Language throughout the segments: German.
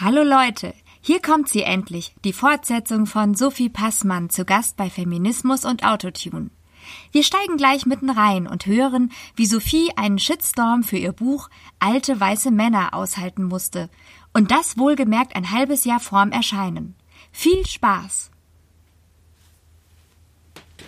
Hallo Leute, hier kommt sie endlich, die Fortsetzung von Sophie Passmann zu Gast bei Feminismus und Autotune. Wir steigen gleich mitten rein und hören, wie Sophie einen Shitstorm für ihr Buch Alte weiße Männer aushalten musste. Und das wohlgemerkt ein halbes Jahr vorm Erscheinen. Viel Spaß!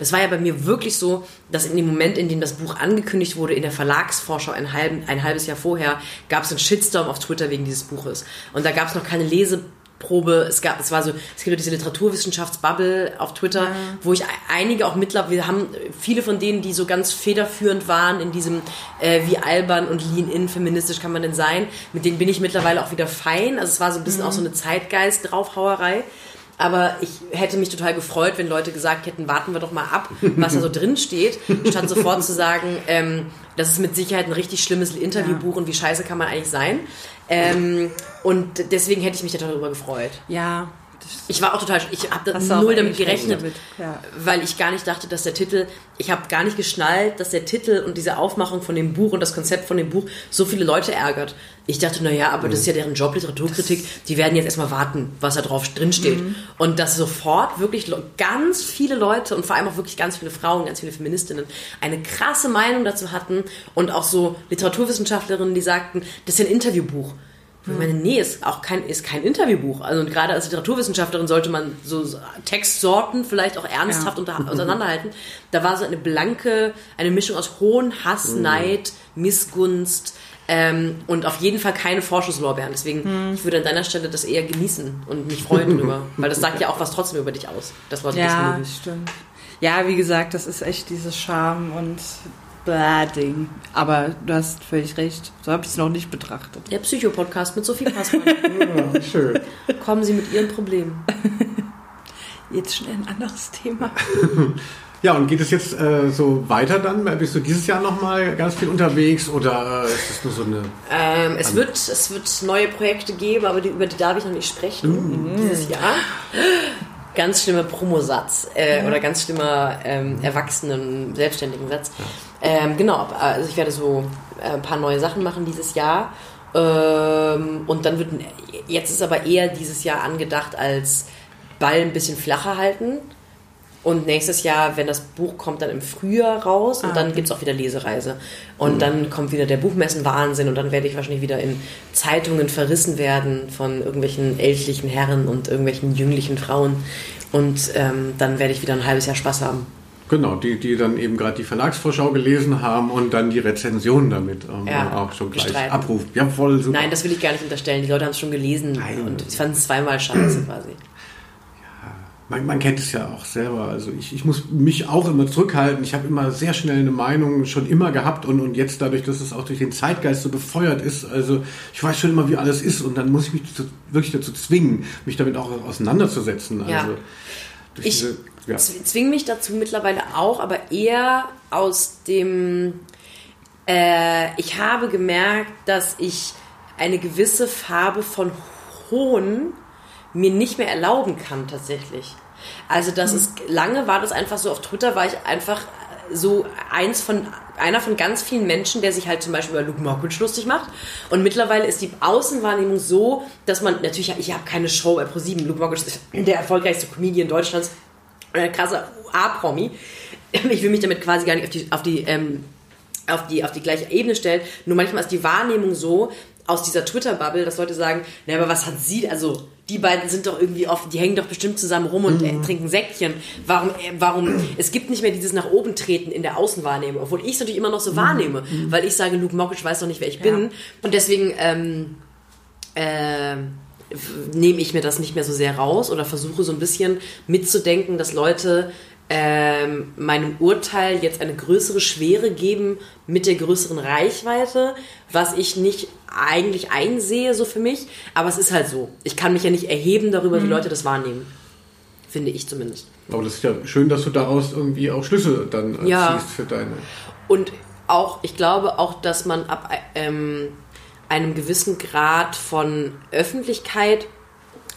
Es war ja bei mir wirklich so, dass in dem Moment, in dem das Buch angekündigt wurde, in der Verlagsvorschau ein, halb, ein halbes Jahr vorher, gab es einen Shitstorm auf Twitter wegen dieses Buches. Und da gab es noch keine Leseprobe. Es gab, es war so, es gibt ja diese Literaturwissenschaftsbubble auf Twitter, ja. wo ich einige auch mittlerweile, wir haben viele von denen, die so ganz federführend waren in diesem, äh, wie albern und lean-in feministisch kann man denn sein, mit denen bin ich mittlerweile auch wieder fein. Also es war so ein bisschen mhm. auch so eine Zeitgeist-Draufhauerei. Aber ich hätte mich total gefreut, wenn Leute gesagt hätten, warten wir doch mal ab, was da so drin steht, statt sofort zu sagen, ähm, das ist mit Sicherheit ein richtig schlimmes Interviewbuch und wie scheiße kann man eigentlich sein. Ähm, und deswegen hätte ich mich darüber gefreut. Ja, ich war auch total, ich habe null damit gerechnet, damit. Ja. weil ich gar nicht dachte, dass der Titel, ich habe gar nicht geschnallt, dass der Titel und diese Aufmachung von dem Buch und das Konzept von dem Buch so viele Leute ärgert. Ich dachte, naja, aber das ist ja deren Job, Literaturkritik, die werden jetzt erstmal warten, was da drauf drin steht. Mhm. Und dass sofort wirklich ganz viele Leute und vor allem auch wirklich ganz viele Frauen, ganz viele Feministinnen eine krasse Meinung dazu hatten und auch so Literaturwissenschaftlerinnen, die sagten, das ist ja ein Interviewbuch. Ich meine, nee, ist auch kein, ist kein Interviewbuch. Also und gerade als Literaturwissenschaftlerin sollte man so Textsorten vielleicht auch ernsthaft ja. unter, auseinanderhalten. Da war so eine blanke, eine Mischung aus Hohn, Hass, mhm. Neid, Missgunst ähm, und auf jeden Fall keine Vorschusslorbeeren. Deswegen, mhm. ich würde an deiner Stelle das eher genießen und mich freuen drüber. Weil das sagt ja auch was trotzdem über dich aus. Das war ja, stimmt. Ja, wie gesagt, das ist echt dieses Charme und Ding. Aber du hast völlig recht. So habe ich es noch nicht betrachtet. Der Psychopodcast mit Sophie Passmann. ja, schön. Kommen Sie mit Ihren Problemen. Jetzt schnell ein anderes Thema. Ja, und geht es jetzt äh, so weiter dann? Bist du dieses Jahr nochmal ganz viel unterwegs oder äh, ist es nur so eine. Ähm, es, wird, es wird neue Projekte geben, aber die, über die darf ich noch nicht sprechen mhm. dieses Jahr ganz schlimmer Promosatz äh, ja. oder ganz schlimmer ähm, erwachsenen, selbstständigen Satz. Ähm, genau, also ich werde so äh, ein paar neue Sachen machen dieses Jahr. Ähm, und dann wird, jetzt ist aber eher dieses Jahr angedacht als Ball ein bisschen flacher halten und nächstes Jahr, wenn das Buch kommt, dann im Frühjahr raus und ah, dann okay. gibt es auch wieder Lesereise. Und mhm. dann kommt wieder der Buchmessenwahnsinn und dann werde ich wahrscheinlich wieder in Zeitungen verrissen werden von irgendwelchen ältlichen Herren und irgendwelchen jünglichen Frauen. Und ähm, dann werde ich wieder ein halbes Jahr Spaß haben. Genau, die, die dann eben gerade die Verlagsvorschau gelesen haben und dann die Rezension damit ähm, ja, auch schon gleich bestreiten. abrufen. Ja, voll super. Nein, das will ich gar nicht unterstellen. Die Leute haben es schon gelesen Nein. und fanden es zweimal scheiße quasi man, man, kennt es ja auch selber. Also ich, ich muss mich auch immer zurückhalten. Ich habe immer sehr schnell eine Meinung schon immer gehabt und, und jetzt dadurch, dass es auch durch den Zeitgeist so befeuert ist, also ich weiß schon immer, wie alles ist und dann muss ich mich zu, wirklich dazu zwingen, mich damit auch auseinanderzusetzen. Ja. Also ich diese, ja. zwinge mich dazu mittlerweile auch, aber eher aus dem, äh, ich habe gemerkt, dass ich eine gewisse Farbe von Hohn mir nicht mehr erlauben kann tatsächlich. Also das mhm. ist lange war das einfach so auf Twitter war ich einfach so eins von einer von ganz vielen Menschen, der sich halt zum Beispiel über Luke Mockridge lustig macht. Und mittlerweile ist die Außenwahrnehmung so, dass man natürlich, ich habe keine Show bei Pro7. Luke Mockridge ist der erfolgreichste Comedian Deutschlands, ein krasser A-Promi. Ich will mich damit quasi gar nicht auf die, auf die ähm, auf die, auf die gleiche Ebene stellen. Nur manchmal ist die Wahrnehmung so, aus dieser Twitter-Bubble, dass Leute sagen, na, aber was hat sie, also die beiden sind doch irgendwie oft, die hängen doch bestimmt zusammen rum und äh, mhm. trinken Säckchen. Warum, äh, warum, es gibt nicht mehr dieses nach oben treten in der Außenwahrnehmung, obwohl ich es natürlich immer noch so mhm. wahrnehme, mhm. weil ich sage, Luke Mockridge weiß doch nicht, wer ich bin. Ja. Und deswegen, ähm, äh, nehme ich mir das nicht mehr so sehr raus oder versuche so ein bisschen mitzudenken, dass Leute ähm, meinem Urteil jetzt eine größere Schwere geben mit der größeren Reichweite, was ich nicht eigentlich einsehe so für mich, aber es ist halt so. Ich kann mich ja nicht erheben darüber, mhm. wie Leute das wahrnehmen. Finde ich zumindest. Aber das ist ja schön, dass du daraus irgendwie auch Schlüsse dann ja. ziehst für deine. Und auch, ich glaube auch, dass man ab ähm, einem gewissen Grad von Öffentlichkeit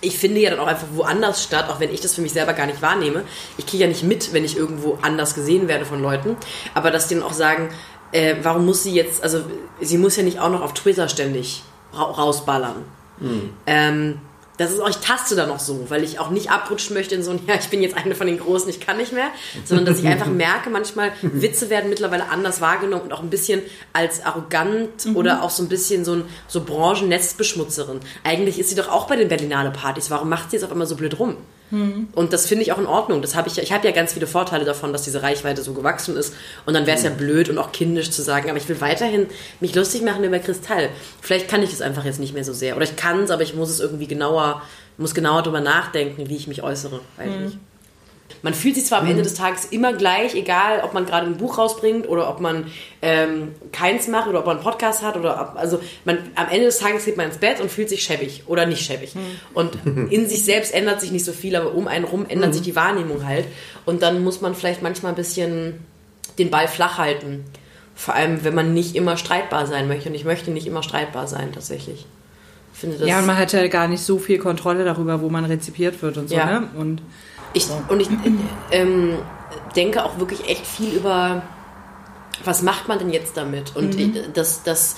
ich finde ja dann auch einfach woanders statt, auch wenn ich das für mich selber gar nicht wahrnehme. Ich kriege ja nicht mit, wenn ich irgendwo anders gesehen werde von Leuten. Aber dass die dann auch sagen, äh, warum muss sie jetzt, also sie muss ja nicht auch noch auf Twitter ständig ra rausballern. Mhm. Ähm, das ist auch, ich taste da noch so, weil ich auch nicht abrutschen möchte in so ein, ja, ich bin jetzt eine von den Großen, ich kann nicht mehr, sondern dass ich einfach merke, manchmal Witze werden mittlerweile anders wahrgenommen und auch ein bisschen als arrogant mhm. oder auch so ein bisschen so ein so Branchennetzbeschmutzerin. Eigentlich ist sie doch auch bei den Berlinale Partys. Warum macht sie jetzt auf einmal so blöd rum? Mhm. Und das finde ich auch in Ordnung. Das habe ich, ich habe ja ganz viele Vorteile davon, dass diese Reichweite so gewachsen ist. Und dann wäre es ja blöd und auch kindisch zu sagen, aber ich will weiterhin mich lustig machen über Kristall. Vielleicht kann ich es einfach jetzt nicht mehr so sehr. Oder ich kann es, aber ich muss es irgendwie genauer, muss genauer darüber nachdenken, wie ich mich äußere. Weiß mhm. nicht. Man fühlt sich zwar am Ende mhm. des Tages immer gleich, egal ob man gerade ein Buch rausbringt oder ob man ähm, keins macht oder ob man einen Podcast hat oder ob, also man, am Ende des Tages geht man ins Bett und fühlt sich schäbig oder nicht schäbig. Mhm. Und in sich selbst ändert sich nicht so viel, aber um einen rum ändert mhm. sich die Wahrnehmung halt. Und dann muss man vielleicht manchmal ein bisschen den Ball flach halten. Vor allem, wenn man nicht immer streitbar sein möchte. Und ich möchte nicht immer streitbar sein, tatsächlich. ja, und man hat ja gar nicht so viel Kontrolle darüber, wo man rezipiert wird und so. Ja. Ne? Und ich, und ich ähm, denke auch wirklich echt viel über, was macht man denn jetzt damit? Und mhm. ich, das, das,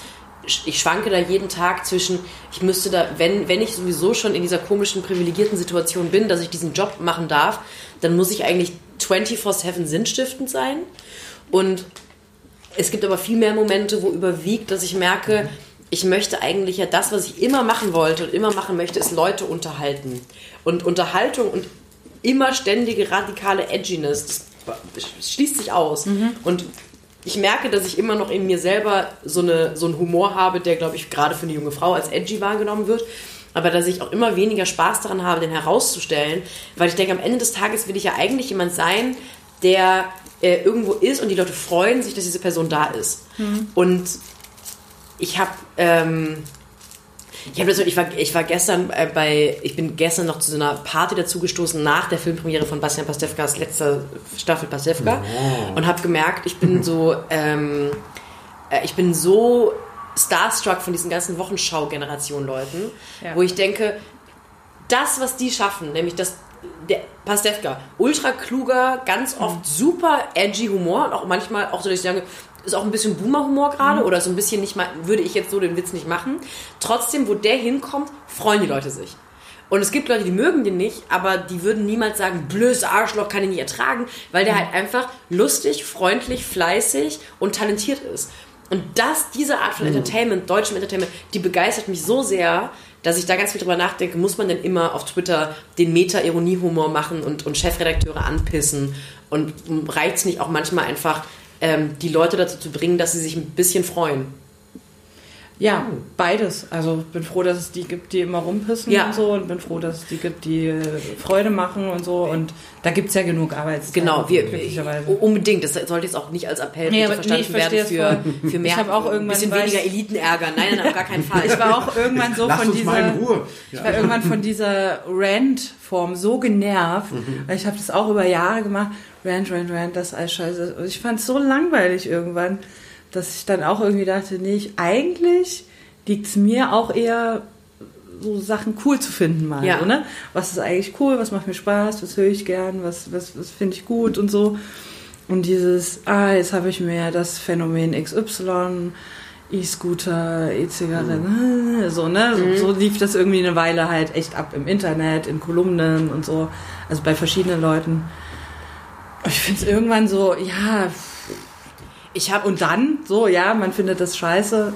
ich schwanke da jeden Tag zwischen, ich müsste da, wenn, wenn ich sowieso schon in dieser komischen, privilegierten Situation bin, dass ich diesen Job machen darf, dann muss ich eigentlich 24-7 sinnstiftend sein. Und es gibt aber viel mehr Momente, wo überwiegt, dass ich merke, ich möchte eigentlich ja das, was ich immer machen wollte und immer machen möchte, ist Leute unterhalten. Und Unterhaltung und immer ständige radikale Edginess. Das schließt sich aus. Mhm. Und ich merke, dass ich immer noch in mir selber so, eine, so einen Humor habe, der, glaube ich, gerade für eine junge Frau als edgy wahrgenommen wird. Aber dass ich auch immer weniger Spaß daran habe, den herauszustellen, weil ich denke, am Ende des Tages will ich ja eigentlich jemand sein, der äh, irgendwo ist und die Leute freuen sich, dass diese Person da ist. Mhm. Und ich habe ähm, ich, hab das, ich, war, ich war gestern äh, bei, ich bin gestern noch zu so einer Party dazugestoßen nach der Filmpremiere von Bastian Pastewkas letzter Staffel Pastewka oh. und habe gemerkt, ich bin so, ähm, äh, ich bin so starstruck von diesen ganzen Wochenschau-Generation-Leuten, ja. wo ich denke, das, was die schaffen, nämlich das der Pastewka, ultra kluger, ganz oft mhm. super edgy Humor und auch manchmal auch so, dass ich sage, ist auch ein bisschen Boomer-Humor gerade mhm. oder so ein bisschen nicht mal, würde ich jetzt so den Witz nicht machen. Trotzdem, wo der hinkommt, freuen die Leute sich. Und es gibt Leute, die mögen den nicht, aber die würden niemals sagen, blödes Arschloch kann ich nicht ertragen, weil der mhm. halt einfach lustig, freundlich, fleißig und talentiert ist. Und das, diese Art von mhm. Entertainment, deutschem Entertainment, die begeistert mich so sehr, dass ich da ganz viel drüber nachdenke, muss man denn immer auf Twitter den Meta-Ironie-Humor machen und, und Chefredakteure anpissen? Und reicht es nicht auch manchmal einfach, ähm, die Leute dazu zu bringen, dass sie sich ein bisschen freuen. Ja, beides. Also bin froh, dass es die gibt, die immer rumpissen ja. und so und bin froh, dass es die gibt, die äh, Freude machen und so und da gibt es ja genug Arbeitszeit. Genau, wir, unbedingt. Das sollte jetzt auch nicht als Appell nee, verstanden nee, werden für, für mehr, ich auch irgendwann bisschen weniger Elitenärger. Nein, nein, auf gar keinen Fall. Ich war auch irgendwann so von dieser, ja. ich war irgendwann von dieser Rant-Form so genervt, mhm. weil ich habe das auch über Jahre gemacht Rand, Rand, Rand, das alles scheiße. Und ich fand es so langweilig irgendwann, dass ich dann auch irgendwie dachte, nee, ich, eigentlich liegt es mir auch eher so Sachen cool zu finden mal. Ja. So, ne? Was ist eigentlich cool, was macht mir Spaß, was höre ich gern, was, was, was finde ich gut und so. Und dieses, ah, jetzt habe ich mir das Phänomen XY, E-Scooter, E-Zigaretten, mhm. so, ne? Mhm. So, so lief das irgendwie eine Weile halt echt ab im Internet, in Kolumnen und so. Also bei verschiedenen Leuten. Ich finde es irgendwann so, ja. Ich habe und dann so, ja, man findet das scheiße.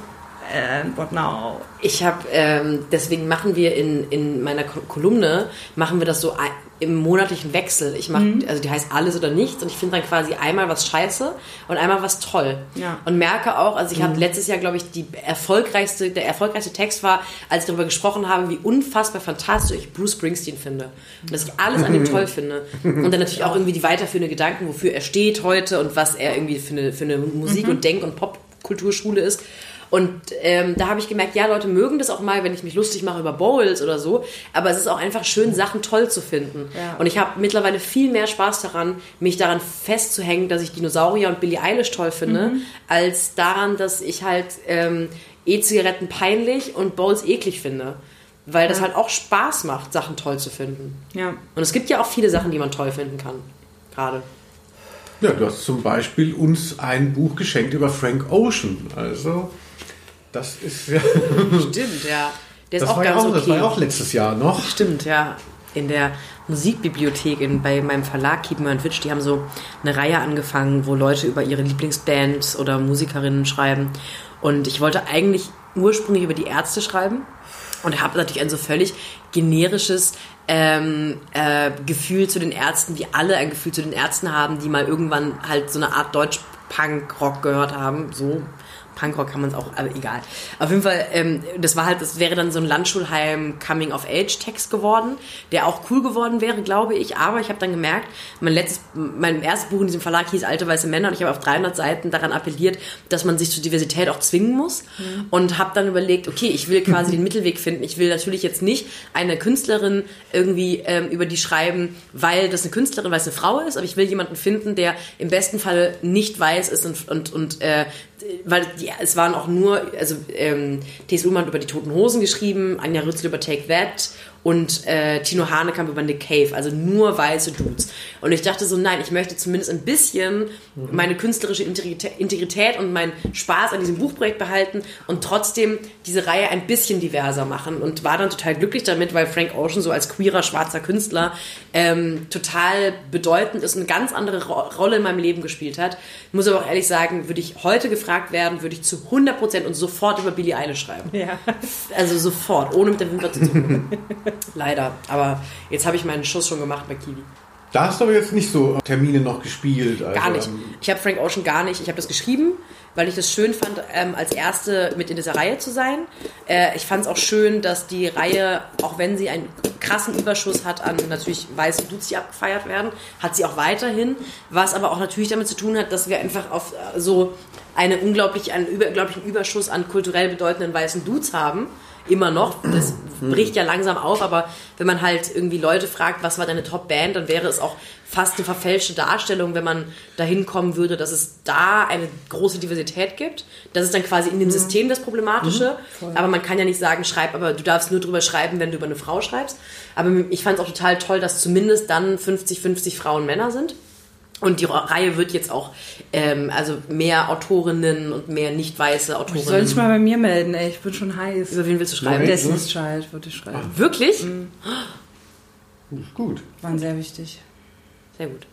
And what now? Ich habe, ähm, deswegen machen wir in, in meiner Kolumne, machen wir das so im monatlichen Wechsel. Ich mache, mhm. also die heißt alles oder nichts und ich finde dann quasi einmal was scheiße und einmal was toll. Ja. Und merke auch, also ich mhm. habe letztes Jahr, glaube ich, die erfolgreichste, der erfolgreichste Text war, als ich darüber gesprochen habe, wie unfassbar fantastisch ich Bruce Springsteen finde. Und dass ich alles an ihm toll finde. Und dann natürlich auch irgendwie die weiterführenden Gedanken, wofür er steht heute und was er irgendwie für eine, für eine Musik- mhm. und Denk- und Popkulturschule ist. Und ähm, da habe ich gemerkt, ja, Leute mögen das auch mal, wenn ich mich lustig mache über Bowls oder so. Aber es ist auch einfach schön, Sachen toll zu finden. Ja. Und ich habe mittlerweile viel mehr Spaß daran, mich daran festzuhängen, dass ich Dinosaurier und Billie Eilish toll finde, mhm. als daran, dass ich halt ähm, E-Zigaretten peinlich und Bowls eklig finde. Weil das halt auch Spaß macht, Sachen toll zu finden. Ja. Und es gibt ja auch viele Sachen, die man toll finden kann. Gerade. Ja, du hast zum Beispiel uns ein Buch geschenkt über Frank Ocean. Also das ist ja. Stimmt, ja. Der ist das auch ganz auch, okay. Das war ja auch letztes Jahr noch. Stimmt, ja. In der Musikbibliothek in, bei meinem Verlag Keep and Witch, die haben so eine Reihe angefangen, wo Leute über ihre Lieblingsbands oder Musikerinnen schreiben. Und ich wollte eigentlich ursprünglich über die Ärzte schreiben und habe natürlich ein so völlig generisches ähm, äh, Gefühl zu den Ärzten, wie alle ein Gefühl zu den Ärzten haben, die mal irgendwann halt so eine Art Deutsch-Punk-Rock gehört haben, so Punkrock kann man es auch, aber egal. Auf jeden Fall, ähm, das war halt, das wäre dann so ein Landschulheim Coming of Age Text geworden, der auch cool geworden wäre, glaube ich. Aber ich habe dann gemerkt, mein letztes, mein erstes Buch in diesem Verlag hieß Alte weiße Männer und ich habe auf 300 Seiten daran appelliert, dass man sich zur Diversität auch zwingen muss mhm. und habe dann überlegt, okay, ich will quasi den Mittelweg finden. Ich will natürlich jetzt nicht eine Künstlerin irgendwie ähm, über die schreiben, weil das eine Künstlerin, weil es eine Frau ist, aber ich will jemanden finden, der im besten Fall nicht weiß ist und, und, und äh, weil die, es waren auch nur, also ähm, T.S. Ullmann hat über die Toten Hosen geschrieben, Anja Rützel über Take That und äh, Tino Hanekamp über Nick Cave, also nur weiße Dudes. Und ich dachte so, nein, ich möchte zumindest ein bisschen mhm. meine künstlerische Integrität und meinen Spaß an diesem Buchprojekt behalten und trotzdem diese Reihe ein bisschen diverser machen und war dann total glücklich damit, weil Frank Ocean so als queerer schwarzer Künstler ähm, total bedeutend ist und eine ganz andere Ro Rolle in meinem Leben gespielt hat. Ich muss aber auch ehrlich sagen, würde ich heute gefragt werden, würde ich zu 100% und sofort über Billie Eilish schreiben. Ja. Also sofort, ohne mit der Wimper zu zucken. Leider. Aber jetzt habe ich meinen Schuss schon gemacht bei Kiwi. Da hast du aber jetzt nicht so Termine noch gespielt. Also gar nicht. Ähm, ich habe Frank Ocean gar nicht. Ich habe das geschrieben, weil ich das schön fand, ähm, als Erste mit in dieser Reihe zu sein. Äh, ich fand es auch schön, dass die Reihe, auch wenn sie einen krassen Überschuss hat an natürlich weißen Dudes, die abgefeiert werden, hat sie auch weiterhin. Was aber auch natürlich damit zu tun hat, dass wir einfach auf äh, so eine unglaublich, einen unglaublichen Überschuss an kulturell bedeutenden weißen Dudes haben immer noch. Das bricht ja langsam auf, aber wenn man halt irgendwie Leute fragt, was war deine Top-Band, dann wäre es auch fast eine verfälschte Darstellung, wenn man dahin kommen würde, dass es da eine große Diversität gibt. Das ist dann quasi in dem mhm. System das Problematische. Mhm, aber man kann ja nicht sagen, schreib, aber du darfst nur drüber schreiben, wenn du über eine Frau schreibst. Aber ich fand es auch total toll, dass zumindest dann 50-50 Frauen Männer sind. Und die Reihe wird jetzt auch, ähm, also mehr Autorinnen und mehr nicht weiße Autorinnen. Soll ich mal bei mir melden, ey, ich bin schon heiß. Über wen willst du schreiben? Nein, Destiny's Child würde ich schreiben. Ach, wirklich? Mhm. Gut. Waren sehr wichtig. Sehr gut.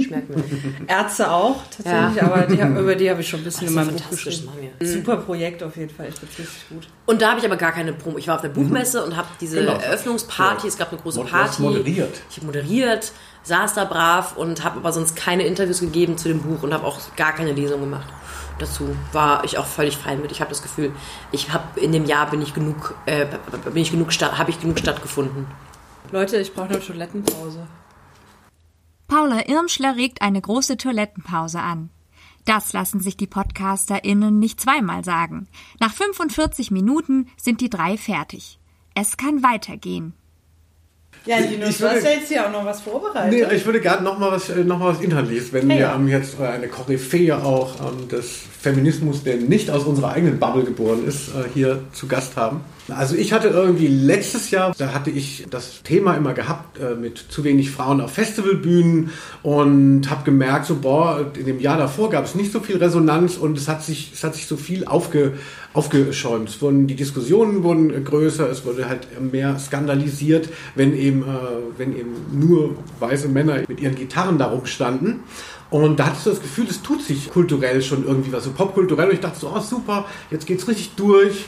Schmeckt mir. Ärzte auch, tatsächlich, ja. aber die, über die habe ich schon ein bisschen Ach, in meinem Buch geschrieben. Super Projekt auf jeden Fall, ich finde richtig gut. Und da habe ich aber gar keine Promo. Ich war auf der Buchmesse mhm. und habe diese genau. Eröffnungsparty, es gab eine große Party. moderiert. Ich habe moderiert saß da brav und habe aber sonst keine Interviews gegeben zu dem Buch und habe auch gar keine Lesung gemacht. Dazu war ich auch völlig fein mit. Ich habe das Gefühl, ich habe in dem Jahr bin ich genug, äh, bin ich genug habe ich genug stattgefunden. Leute, ich brauche eine Toilettenpause. Paula Irmschler regt eine große Toilettenpause an. Das lassen sich die PodcasterInnen nicht zweimal sagen. Nach 45 Minuten sind die drei fertig. Es kann weitergehen. Ja, Linus, du hast ja jetzt hier auch noch was vorbereitet. Nee, ich würde gerne noch mal was, äh, noch mal was Inhaltliches, wenn hey, wir haben jetzt eine Koryphäe auch ähm, des Feminismus, der nicht aus unserer eigenen Bubble geboren ist, äh, hier zu Gast haben. Also ich hatte irgendwie letztes Jahr, da hatte ich das Thema immer gehabt äh, mit zu wenig Frauen auf Festivalbühnen und habe gemerkt, so boah, in dem Jahr davor gab es nicht so viel Resonanz und es hat sich, es hat sich so viel aufge, aufgeschäumt. Es wurden, die Diskussionen wurden größer, es wurde halt mehr skandalisiert, wenn eben, äh, wenn eben nur weiße Männer mit ihren Gitarren da rumstanden. Und da hattest du das Gefühl, es tut sich kulturell schon irgendwie was, so popkulturell. Und ich dachte so, oh super, jetzt geht's richtig durch.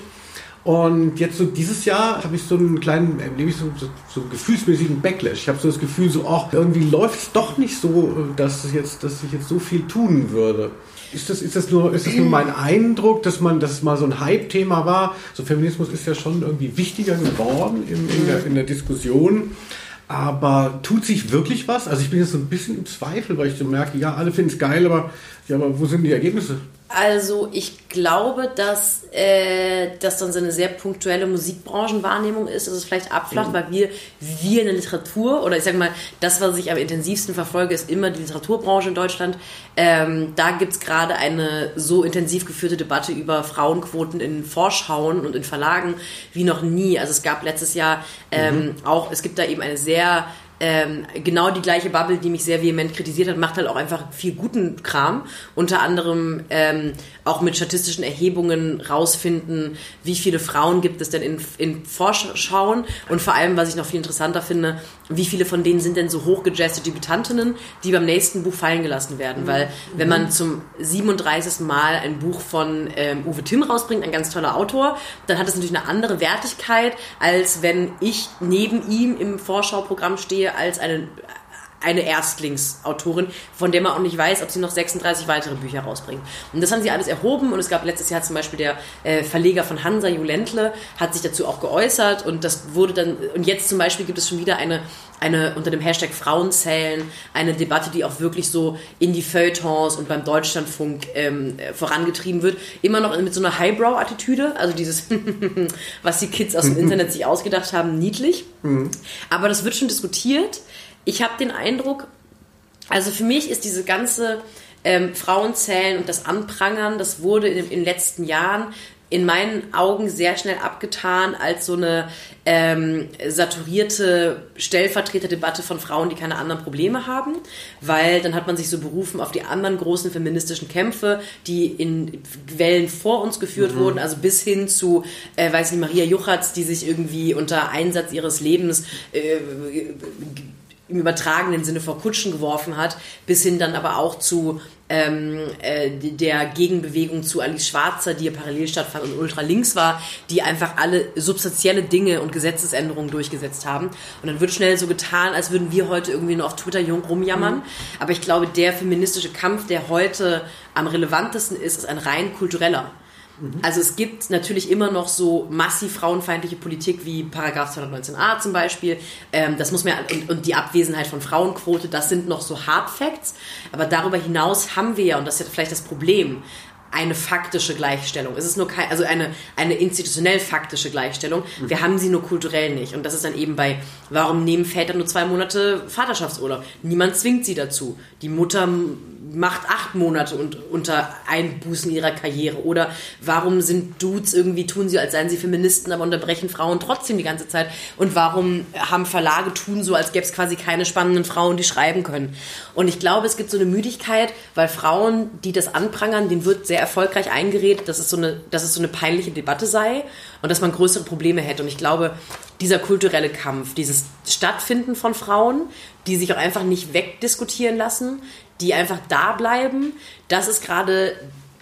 Und jetzt so dieses Jahr habe ich so einen kleinen, erlebe ich so, so, so gefühlsmäßigen Backlash. Ich habe so das Gefühl, so, ach, irgendwie läuft es doch nicht so, dass, jetzt, dass ich jetzt so viel tun würde. Ist das, ist das, nur, ist das nur mein Eindruck, dass man, dass es mal so ein Hype-Thema war? So Feminismus ist ja schon irgendwie wichtiger geworden in, in, der, in der Diskussion. Aber tut sich wirklich was? Also ich bin jetzt so ein bisschen im Zweifel, weil ich so merke, ja, alle finden es geil, aber, ja, aber wo sind die Ergebnisse? Also ich glaube, dass äh, das dann so eine sehr punktuelle Musikbranchenwahrnehmung ist, dass es vielleicht abflacht, mhm. weil wir, wir in der Literatur, oder ich sage mal, das, was ich am intensivsten verfolge, ist immer die Literaturbranche in Deutschland. Ähm, da gibt es gerade eine so intensiv geführte Debatte über Frauenquoten in Vorschauen und in Verlagen wie noch nie. Also es gab letztes Jahr ähm, mhm. auch, es gibt da eben eine sehr ähm, genau die gleiche Bubble, die mich sehr vehement kritisiert hat, macht halt auch einfach viel guten Kram. Unter anderem ähm, auch mit statistischen Erhebungen rausfinden, wie viele Frauen gibt es denn in, in Vorschauen und vor allem, was ich noch viel interessanter finde, wie viele von denen sind denn so hochgejazzte Debütantinnen, die beim nächsten Buch fallen gelassen werden. Mhm. Weil wenn man zum 37. Mal ein Buch von ähm, Uwe Timm rausbringt, ein ganz toller Autor, dann hat es natürlich eine andere Wertigkeit, als wenn ich neben ihm im Vorschauprogramm stehe als eine eine Erstlingsautorin, von der man auch nicht weiß, ob sie noch 36 weitere Bücher rausbringt. Und das haben sie alles erhoben und es gab letztes Jahr zum Beispiel der äh, Verleger von Hansa, Julentle, hat sich dazu auch geäußert und das wurde dann, und jetzt zum Beispiel gibt es schon wieder eine, eine unter dem Hashtag Frauenzählen, eine Debatte, die auch wirklich so in die Feuilletons und beim Deutschlandfunk ähm, vorangetrieben wird. Immer noch mit so einer Highbrow-Attitüde, also dieses, was die Kids aus dem Internet sich ausgedacht haben, niedlich. Mhm. Aber das wird schon diskutiert ich habe den Eindruck, also für mich ist diese ganze ähm, Frauenzählen und das Anprangern, das wurde in, in den letzten Jahren in meinen Augen sehr schnell abgetan als so eine ähm, saturierte Stellvertreterdebatte von Frauen, die keine anderen Probleme haben, weil dann hat man sich so berufen auf die anderen großen feministischen Kämpfe, die in Wellen vor uns geführt mhm. wurden, also bis hin zu, äh, weiß nicht, Maria Juchatz, die sich irgendwie unter Einsatz ihres Lebens äh, im übertragenen Sinne vor Kutschen geworfen hat, bis hin dann aber auch zu ähm, äh, der Gegenbewegung zu Alice Schwarzer, die ja parallel stattfand und ultralinks war, die einfach alle substanzielle Dinge und Gesetzesänderungen durchgesetzt haben. Und dann wird schnell so getan, als würden wir heute irgendwie nur auf Twitter jung rumjammern. Mhm. Aber ich glaube, der feministische Kampf, der heute am relevantesten ist, ist ein rein kultureller. Mhm. Also es gibt natürlich immer noch so massiv frauenfeindliche Politik wie Paragraph 219a zum Beispiel. Ähm, das muss man und, und, die Abwesenheit von Frauenquote, das sind noch so Hard Facts. Aber darüber hinaus haben wir ja, und das ist ja vielleicht das Problem, eine faktische Gleichstellung. Es ist nur kein, also eine, eine institutionell faktische Gleichstellung. Mhm. Wir haben sie nur kulturell nicht. Und das ist dann eben bei, warum nehmen Väter nur zwei Monate Vaterschaftsurlaub? Niemand zwingt sie dazu. Die Mutter macht acht Monate und unter Einbußen ihrer Karriere? Oder warum sind Dudes irgendwie, tun sie, als seien sie Feministen, aber unterbrechen Frauen trotzdem die ganze Zeit? Und warum haben Verlage tun so, als gäbe es quasi keine spannenden Frauen, die schreiben können? Und ich glaube, es gibt so eine Müdigkeit, weil Frauen, die das anprangern, denen wird sehr erfolgreich eingeredet, dass es so eine, dass es so eine peinliche Debatte sei und dass man größere Probleme hätte. Und ich glaube, dieser kulturelle Kampf, dieses Stattfinden von Frauen, die sich auch einfach nicht wegdiskutieren lassen, die einfach da bleiben, das ist gerade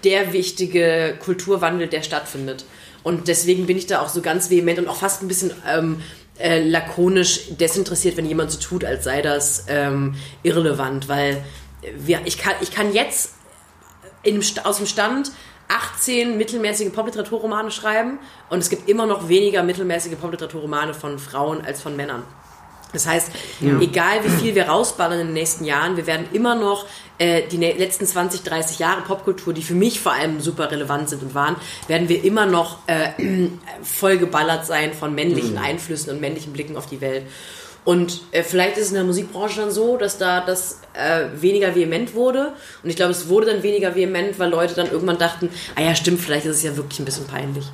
der wichtige Kulturwandel, der stattfindet. Und deswegen bin ich da auch so ganz vehement und auch fast ein bisschen ähm, äh, lakonisch desinteressiert, wenn jemand so tut, als sei das ähm, irrelevant, weil wir, ich, kann, ich kann jetzt in, aus dem Stand 18 mittelmäßige Popliteraturromane schreiben und es gibt immer noch weniger mittelmäßige Popliteraturromane von Frauen als von Männern. Das heißt, ja. egal wie viel wir rausballern in den nächsten Jahren, wir werden immer noch äh, die letzten 20, 30 Jahre Popkultur, die für mich vor allem super relevant sind und waren, werden wir immer noch äh, vollgeballert sein von männlichen mhm. Einflüssen und männlichen Blicken auf die Welt. Und äh, vielleicht ist es in der Musikbranche dann so, dass da das äh, weniger vehement wurde. Und ich glaube, es wurde dann weniger vehement, weil Leute dann irgendwann dachten, ah ja, stimmt, vielleicht ist es ja wirklich ein bisschen peinlich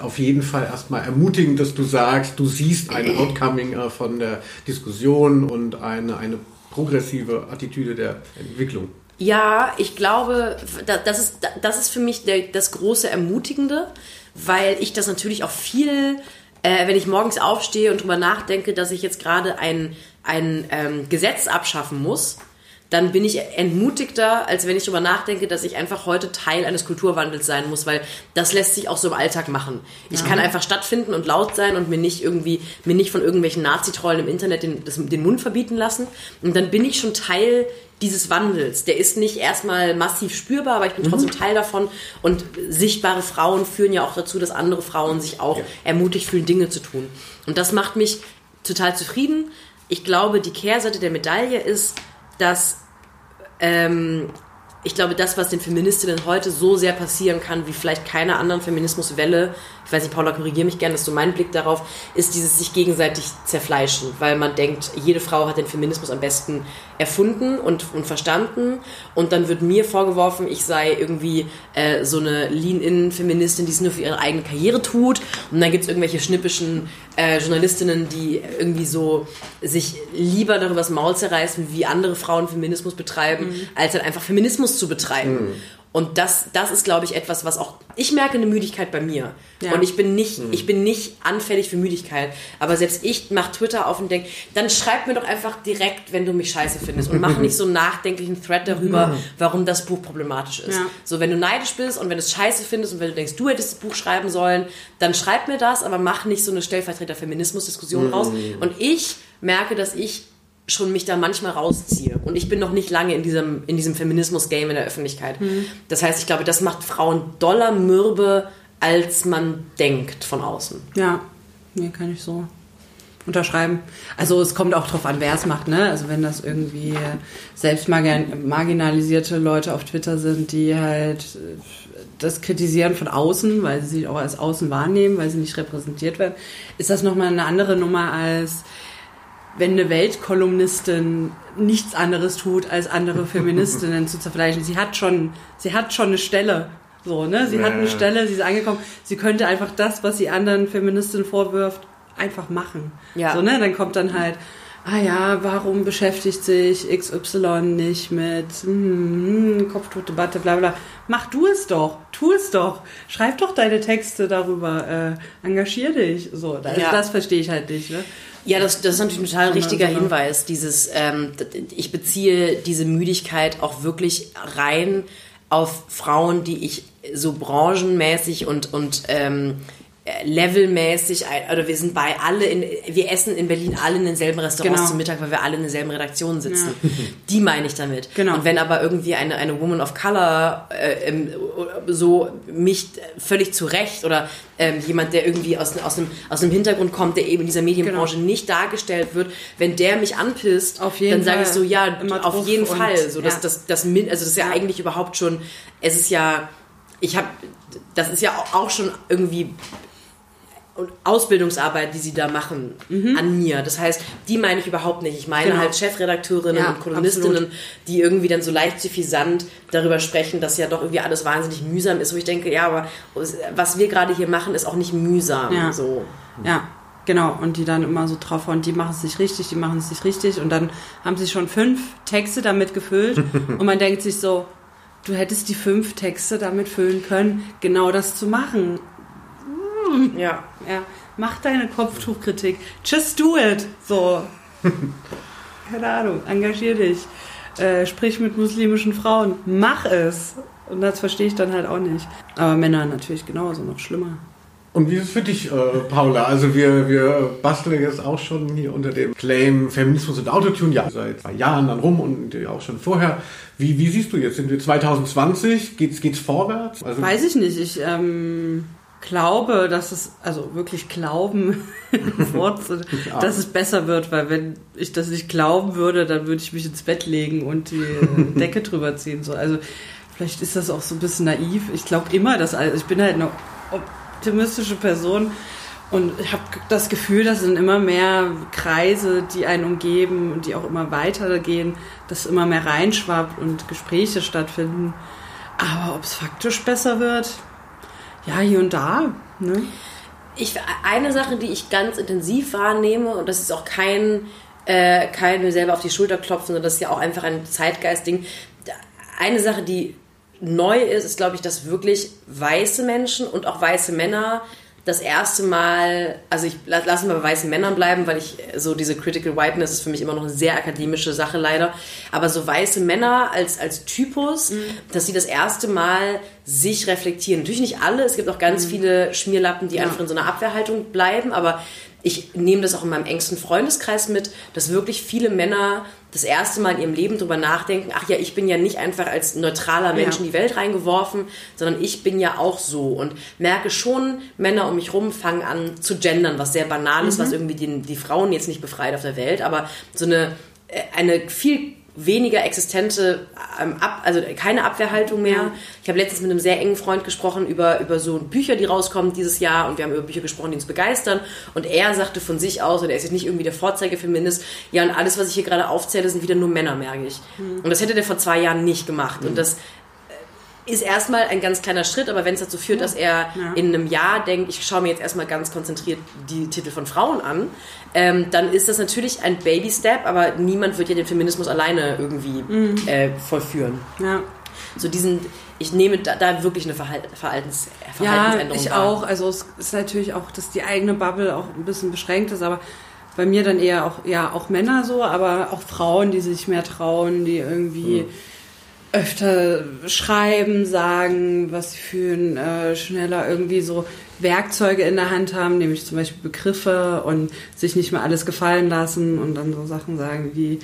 auf jeden Fall erstmal ermutigend, dass du sagst, du siehst ein Outcoming äh, von der Diskussion und eine, eine progressive Attitüde der Entwicklung. Ja, ich glaube, das ist, das ist für mich der, das große Ermutigende, weil ich das natürlich auch viel, äh, wenn ich morgens aufstehe und drüber nachdenke, dass ich jetzt gerade ein, ein ähm, Gesetz abschaffen muss, dann bin ich entmutigter, als wenn ich darüber nachdenke, dass ich einfach heute Teil eines Kulturwandels sein muss, weil das lässt sich auch so im Alltag machen. Ich ja. kann einfach stattfinden und laut sein und mir nicht irgendwie, mir nicht von irgendwelchen Nazi-Trollen im Internet den, das, den Mund verbieten lassen. Und dann bin ich schon Teil dieses Wandels. Der ist nicht erstmal massiv spürbar, aber ich bin mhm. trotzdem Teil davon. Und sichtbare Frauen führen ja auch dazu, dass andere Frauen sich auch ja. ermutigt fühlen, Dinge zu tun. Und das macht mich total zufrieden. Ich glaube, die Kehrseite der Medaille ist, dass ähm, ich glaube, das, was den Feministinnen heute so sehr passieren kann, wie vielleicht keiner anderen Feminismuswelle, ich weiß nicht, Paula, korrigiere mich gerne, dass du mein Blick darauf, ist dieses sich gegenseitig zerfleischen, weil man denkt, jede Frau hat den Feminismus am besten erfunden und, und verstanden. Und dann wird mir vorgeworfen, ich sei irgendwie äh, so eine Lean-In-Feministin, die es nur für ihre eigene Karriere tut. Und dann gibt es irgendwelche schnippischen äh, Journalistinnen, die irgendwie so sich lieber darüber das Maul zerreißen, wie andere Frauen Feminismus betreiben, mhm. als halt einfach Feminismus zu betreiben. Mhm. Und das, das ist, glaube ich, etwas, was auch, ich merke eine Müdigkeit bei mir. Ja. Und ich bin nicht, mhm. ich bin nicht anfällig für Müdigkeit. Aber selbst ich mache Twitter auf und denke, dann schreib mir doch einfach direkt, wenn du mich scheiße findest. Und mach nicht so einen nachdenklichen Thread darüber, warum das Buch problematisch ist. Ja. So, wenn du neidisch bist und wenn du es scheiße findest und wenn du denkst, du hättest das Buch schreiben sollen, dann schreib mir das, aber mach nicht so eine Stellvertreter-Feminismus-Diskussion mhm. raus. Und ich merke, dass ich schon mich da manchmal rausziehe. Und ich bin noch nicht lange in diesem, in diesem Feminismus-Game in der Öffentlichkeit. Mhm. Das heißt, ich glaube, das macht Frauen doller mürbe, als man denkt von außen. Ja, mir kann ich so unterschreiben. Also es kommt auch drauf an, wer es macht, ne? Also wenn das irgendwie selbst marginalisierte Leute auf Twitter sind, die halt das kritisieren von außen, weil sie sich auch als außen wahrnehmen, weil sie nicht repräsentiert werden, ist das nochmal eine andere Nummer als wenn eine Weltkolumnistin nichts anderes tut, als andere Feministinnen zu zerfleischen. Sie hat schon, sie hat schon eine Stelle. So, ne? Sie ja. hat eine Stelle, sie ist angekommen. Sie könnte einfach das, was sie anderen Feministinnen vorwirft, einfach machen. Ja. So, ne? Dann kommt dann halt, ah ja, warum beschäftigt sich XY nicht mit hm, hm, Kopftuchdebatte, bla bla. Mach du es doch, tu es doch, schreib doch deine Texte darüber, äh, engagier dich. So, das, ja. das verstehe ich halt nicht. Ne? Ja, das, das ist natürlich ein total richtiger Hinweis. Dieses, ähm, ich beziehe diese Müdigkeit auch wirklich rein auf Frauen, die ich so branchenmäßig und, und ähm, levelmäßig, oder wir sind bei alle in, wir essen in Berlin alle in denselben Restaurants genau. zum Mittag, weil wir alle in derselben Redaktion sitzen. Ja. Die meine ich damit. Genau. Und wenn aber irgendwie eine, eine Woman of Color äh, so mich völlig zurecht oder ähm, jemand, der irgendwie aus, aus, einem, aus einem Hintergrund kommt, der eben in dieser Medienbranche genau. nicht dargestellt wird, wenn der mich anpisst, dann sage ich so, ja, auf jeden Fall. So, das, ja. das, das, das, also das ist ja, ja eigentlich überhaupt schon, es ist ja, ich habe, das ist ja auch schon irgendwie und Ausbildungsarbeit, die sie da machen mhm. an mir. Das heißt, die meine ich überhaupt nicht. Ich meine genau. halt Chefredakteurinnen ja, und Kolumnistinnen, absolut. die irgendwie dann so leicht suffisant darüber sprechen, dass ja doch irgendwie alles wahnsinnig mühsam ist, wo ich denke, ja, aber was wir gerade hier machen, ist auch nicht mühsam. Ja. So. Ja. Genau, und die dann immer so drauf und die machen es nicht richtig, die machen es nicht richtig und dann haben sie schon fünf Texte damit gefüllt und man denkt sich so, du hättest die fünf Texte damit füllen können, genau das zu machen. Hm. Ja. ja. Mach deine Kopftuchkritik. Just do it. So. Keine Ahnung. Engagier dich. Äh, sprich mit muslimischen Frauen. Mach es. Und das verstehe ich dann halt auch nicht. Aber Männer natürlich genauso, noch schlimmer. Und wie ist es für dich, äh, Paula? Also wir, wir basteln jetzt auch schon hier unter dem Claim Feminismus und Autotune ja seit zwei Jahren dann rum und ja auch schon vorher. Wie, wie siehst du jetzt? Sind wir 2020? Geht's, geht's vorwärts? Also Weiß ich nicht. Ich ähm, glaube, dass es, also wirklich glauben, dass es besser wird, weil wenn ich das nicht glauben würde, dann würde ich mich ins Bett legen und die Decke drüber ziehen. So. Also vielleicht ist das auch so ein bisschen naiv. Ich glaube immer, dass, also ich bin halt eine optimistische Person und ich habe das Gefühl, dass sind immer mehr Kreise, die einen umgeben und die auch immer weitergehen, dass immer mehr reinschwappt und Gespräche stattfinden. Aber ob es faktisch besser wird, ja, hier und da. Ne? Ich, eine Sache, die ich ganz intensiv wahrnehme, und das ist auch kein, äh, kein mir selber auf die Schulter klopfen, sondern das ist ja auch einfach ein Zeitgeistding. Eine Sache, die neu ist, ist, glaube ich, dass wirklich weiße Menschen und auch weiße Männer das erste Mal, also ich lasse mal bei weißen Männern bleiben, weil ich so diese Critical Whiteness ist für mich immer noch eine sehr akademische Sache leider, aber so weiße Männer als, als Typus, mhm. dass sie das erste Mal sich reflektieren. Natürlich nicht alle, es gibt auch ganz mhm. viele Schmierlappen, die ja. einfach in so einer Abwehrhaltung bleiben, aber ich nehme das auch in meinem engsten Freundeskreis mit, dass wirklich viele Männer das erste Mal in ihrem Leben darüber nachdenken, ach ja, ich bin ja nicht einfach als neutraler Mensch ja. in die Welt reingeworfen, sondern ich bin ja auch so und merke schon, Männer um mich rum fangen an zu gendern, was sehr banal ist, mhm. was irgendwie die, die Frauen jetzt nicht befreit auf der Welt, aber so eine, äh, eine viel weniger existente, ähm, ab, also keine Abwehrhaltung mehr. Ich habe letztens mit einem sehr engen Freund gesprochen über, über so Bücher, die rauskommen dieses Jahr und wir haben über Bücher gesprochen, die uns begeistern und er sagte von sich aus, und er ist jetzt nicht irgendwie der Vorzeigefeminist, ja und alles, was ich hier gerade aufzähle, sind wieder nur Männer, merke ich. Mhm. Und das hätte der vor zwei Jahren nicht gemacht mhm. und das ist erstmal ein ganz kleiner Schritt, aber wenn es dazu führt, dass er ja. in einem Jahr denkt, ich schaue mir jetzt erstmal ganz konzentriert die Titel von Frauen an, ähm, dann ist das natürlich ein Baby-Step, aber niemand wird ja den Feminismus alleine irgendwie mhm. äh, vollführen. Ja. So diesen, ich nehme da, da wirklich eine Verhal Verhaltens Verhaltensänderung. Ja, ich wahr. auch. Also es ist natürlich auch, dass die eigene Bubble auch ein bisschen beschränkt ist, aber bei mir dann eher auch, ja, auch Männer so, aber auch Frauen, die sich mehr trauen, die irgendwie. Mhm öfter schreiben, sagen, was sie fühlen, äh, schneller irgendwie so Werkzeuge in der Hand haben, nämlich zum Beispiel Begriffe und sich nicht mehr alles gefallen lassen und dann so Sachen sagen wie,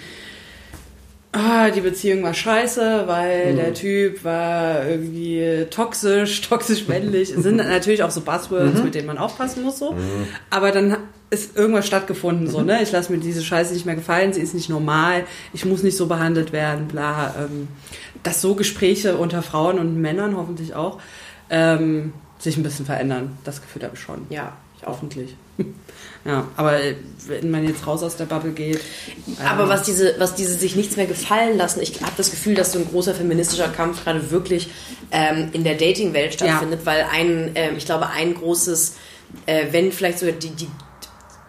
ah, die Beziehung war scheiße, weil mhm. der Typ war irgendwie toxisch, toxisch männlich. Es sind natürlich auch so Buzzwords, mhm. mit denen man aufpassen muss so. Mhm. Aber dann ist irgendwas stattgefunden so, ne? Ich lasse mir diese Scheiße nicht mehr gefallen, sie ist nicht normal, ich muss nicht so behandelt werden, bla. Ähm, dass so Gespräche unter Frauen und Männern hoffentlich auch ähm, sich ein bisschen verändern. Das Gefühl habe ich schon. Ja, ich hoffentlich. Ja, aber wenn man jetzt raus aus der Bubble geht. Aber ähm, was diese, was diese sich nichts mehr gefallen lassen, ich habe das Gefühl, dass so ein großer feministischer Kampf gerade wirklich ähm, in der Dating-Welt stattfindet, ja. weil ein, ähm, ich glaube, ein großes, äh, wenn vielleicht sogar die, die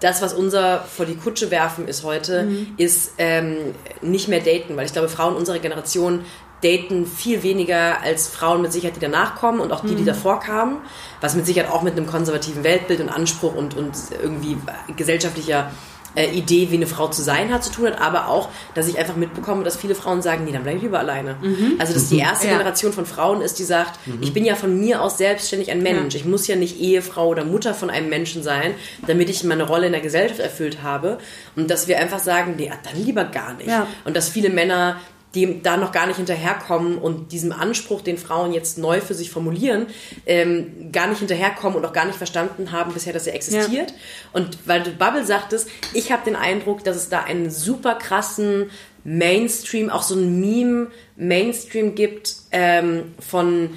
das, was unser vor die Kutsche werfen ist heute, mhm. ist ähm, nicht mehr daten, weil ich glaube, Frauen unserer Generation daten viel weniger als Frauen mit Sicherheit, die danach kommen und auch die, die mhm. davor kamen, was mit Sicherheit auch mit einem konservativen Weltbild und Anspruch und, und irgendwie gesellschaftlicher äh, Idee, wie eine Frau zu sein hat, zu tun hat, aber auch, dass ich einfach mitbekomme, dass viele Frauen sagen, nee, dann bleibe ich lieber alleine. Mhm. Also, dass die erste ja. Generation von Frauen ist, die sagt, mhm. ich bin ja von mir aus selbstständig ein Mensch. Ja. Ich muss ja nicht Ehefrau oder Mutter von einem Menschen sein, damit ich meine Rolle in der Gesellschaft erfüllt habe. Und dass wir einfach sagen, nee, dann lieber gar nicht. Ja. Und dass viele Männer die da noch gar nicht hinterherkommen und diesem Anspruch, den Frauen jetzt neu für sich formulieren, ähm, gar nicht hinterherkommen und auch gar nicht verstanden haben bisher, dass er existiert. Ja. Und weil du Bubble sagtest, ich habe den Eindruck, dass es da einen super krassen Mainstream, auch so ein Meme-Mainstream gibt ähm, von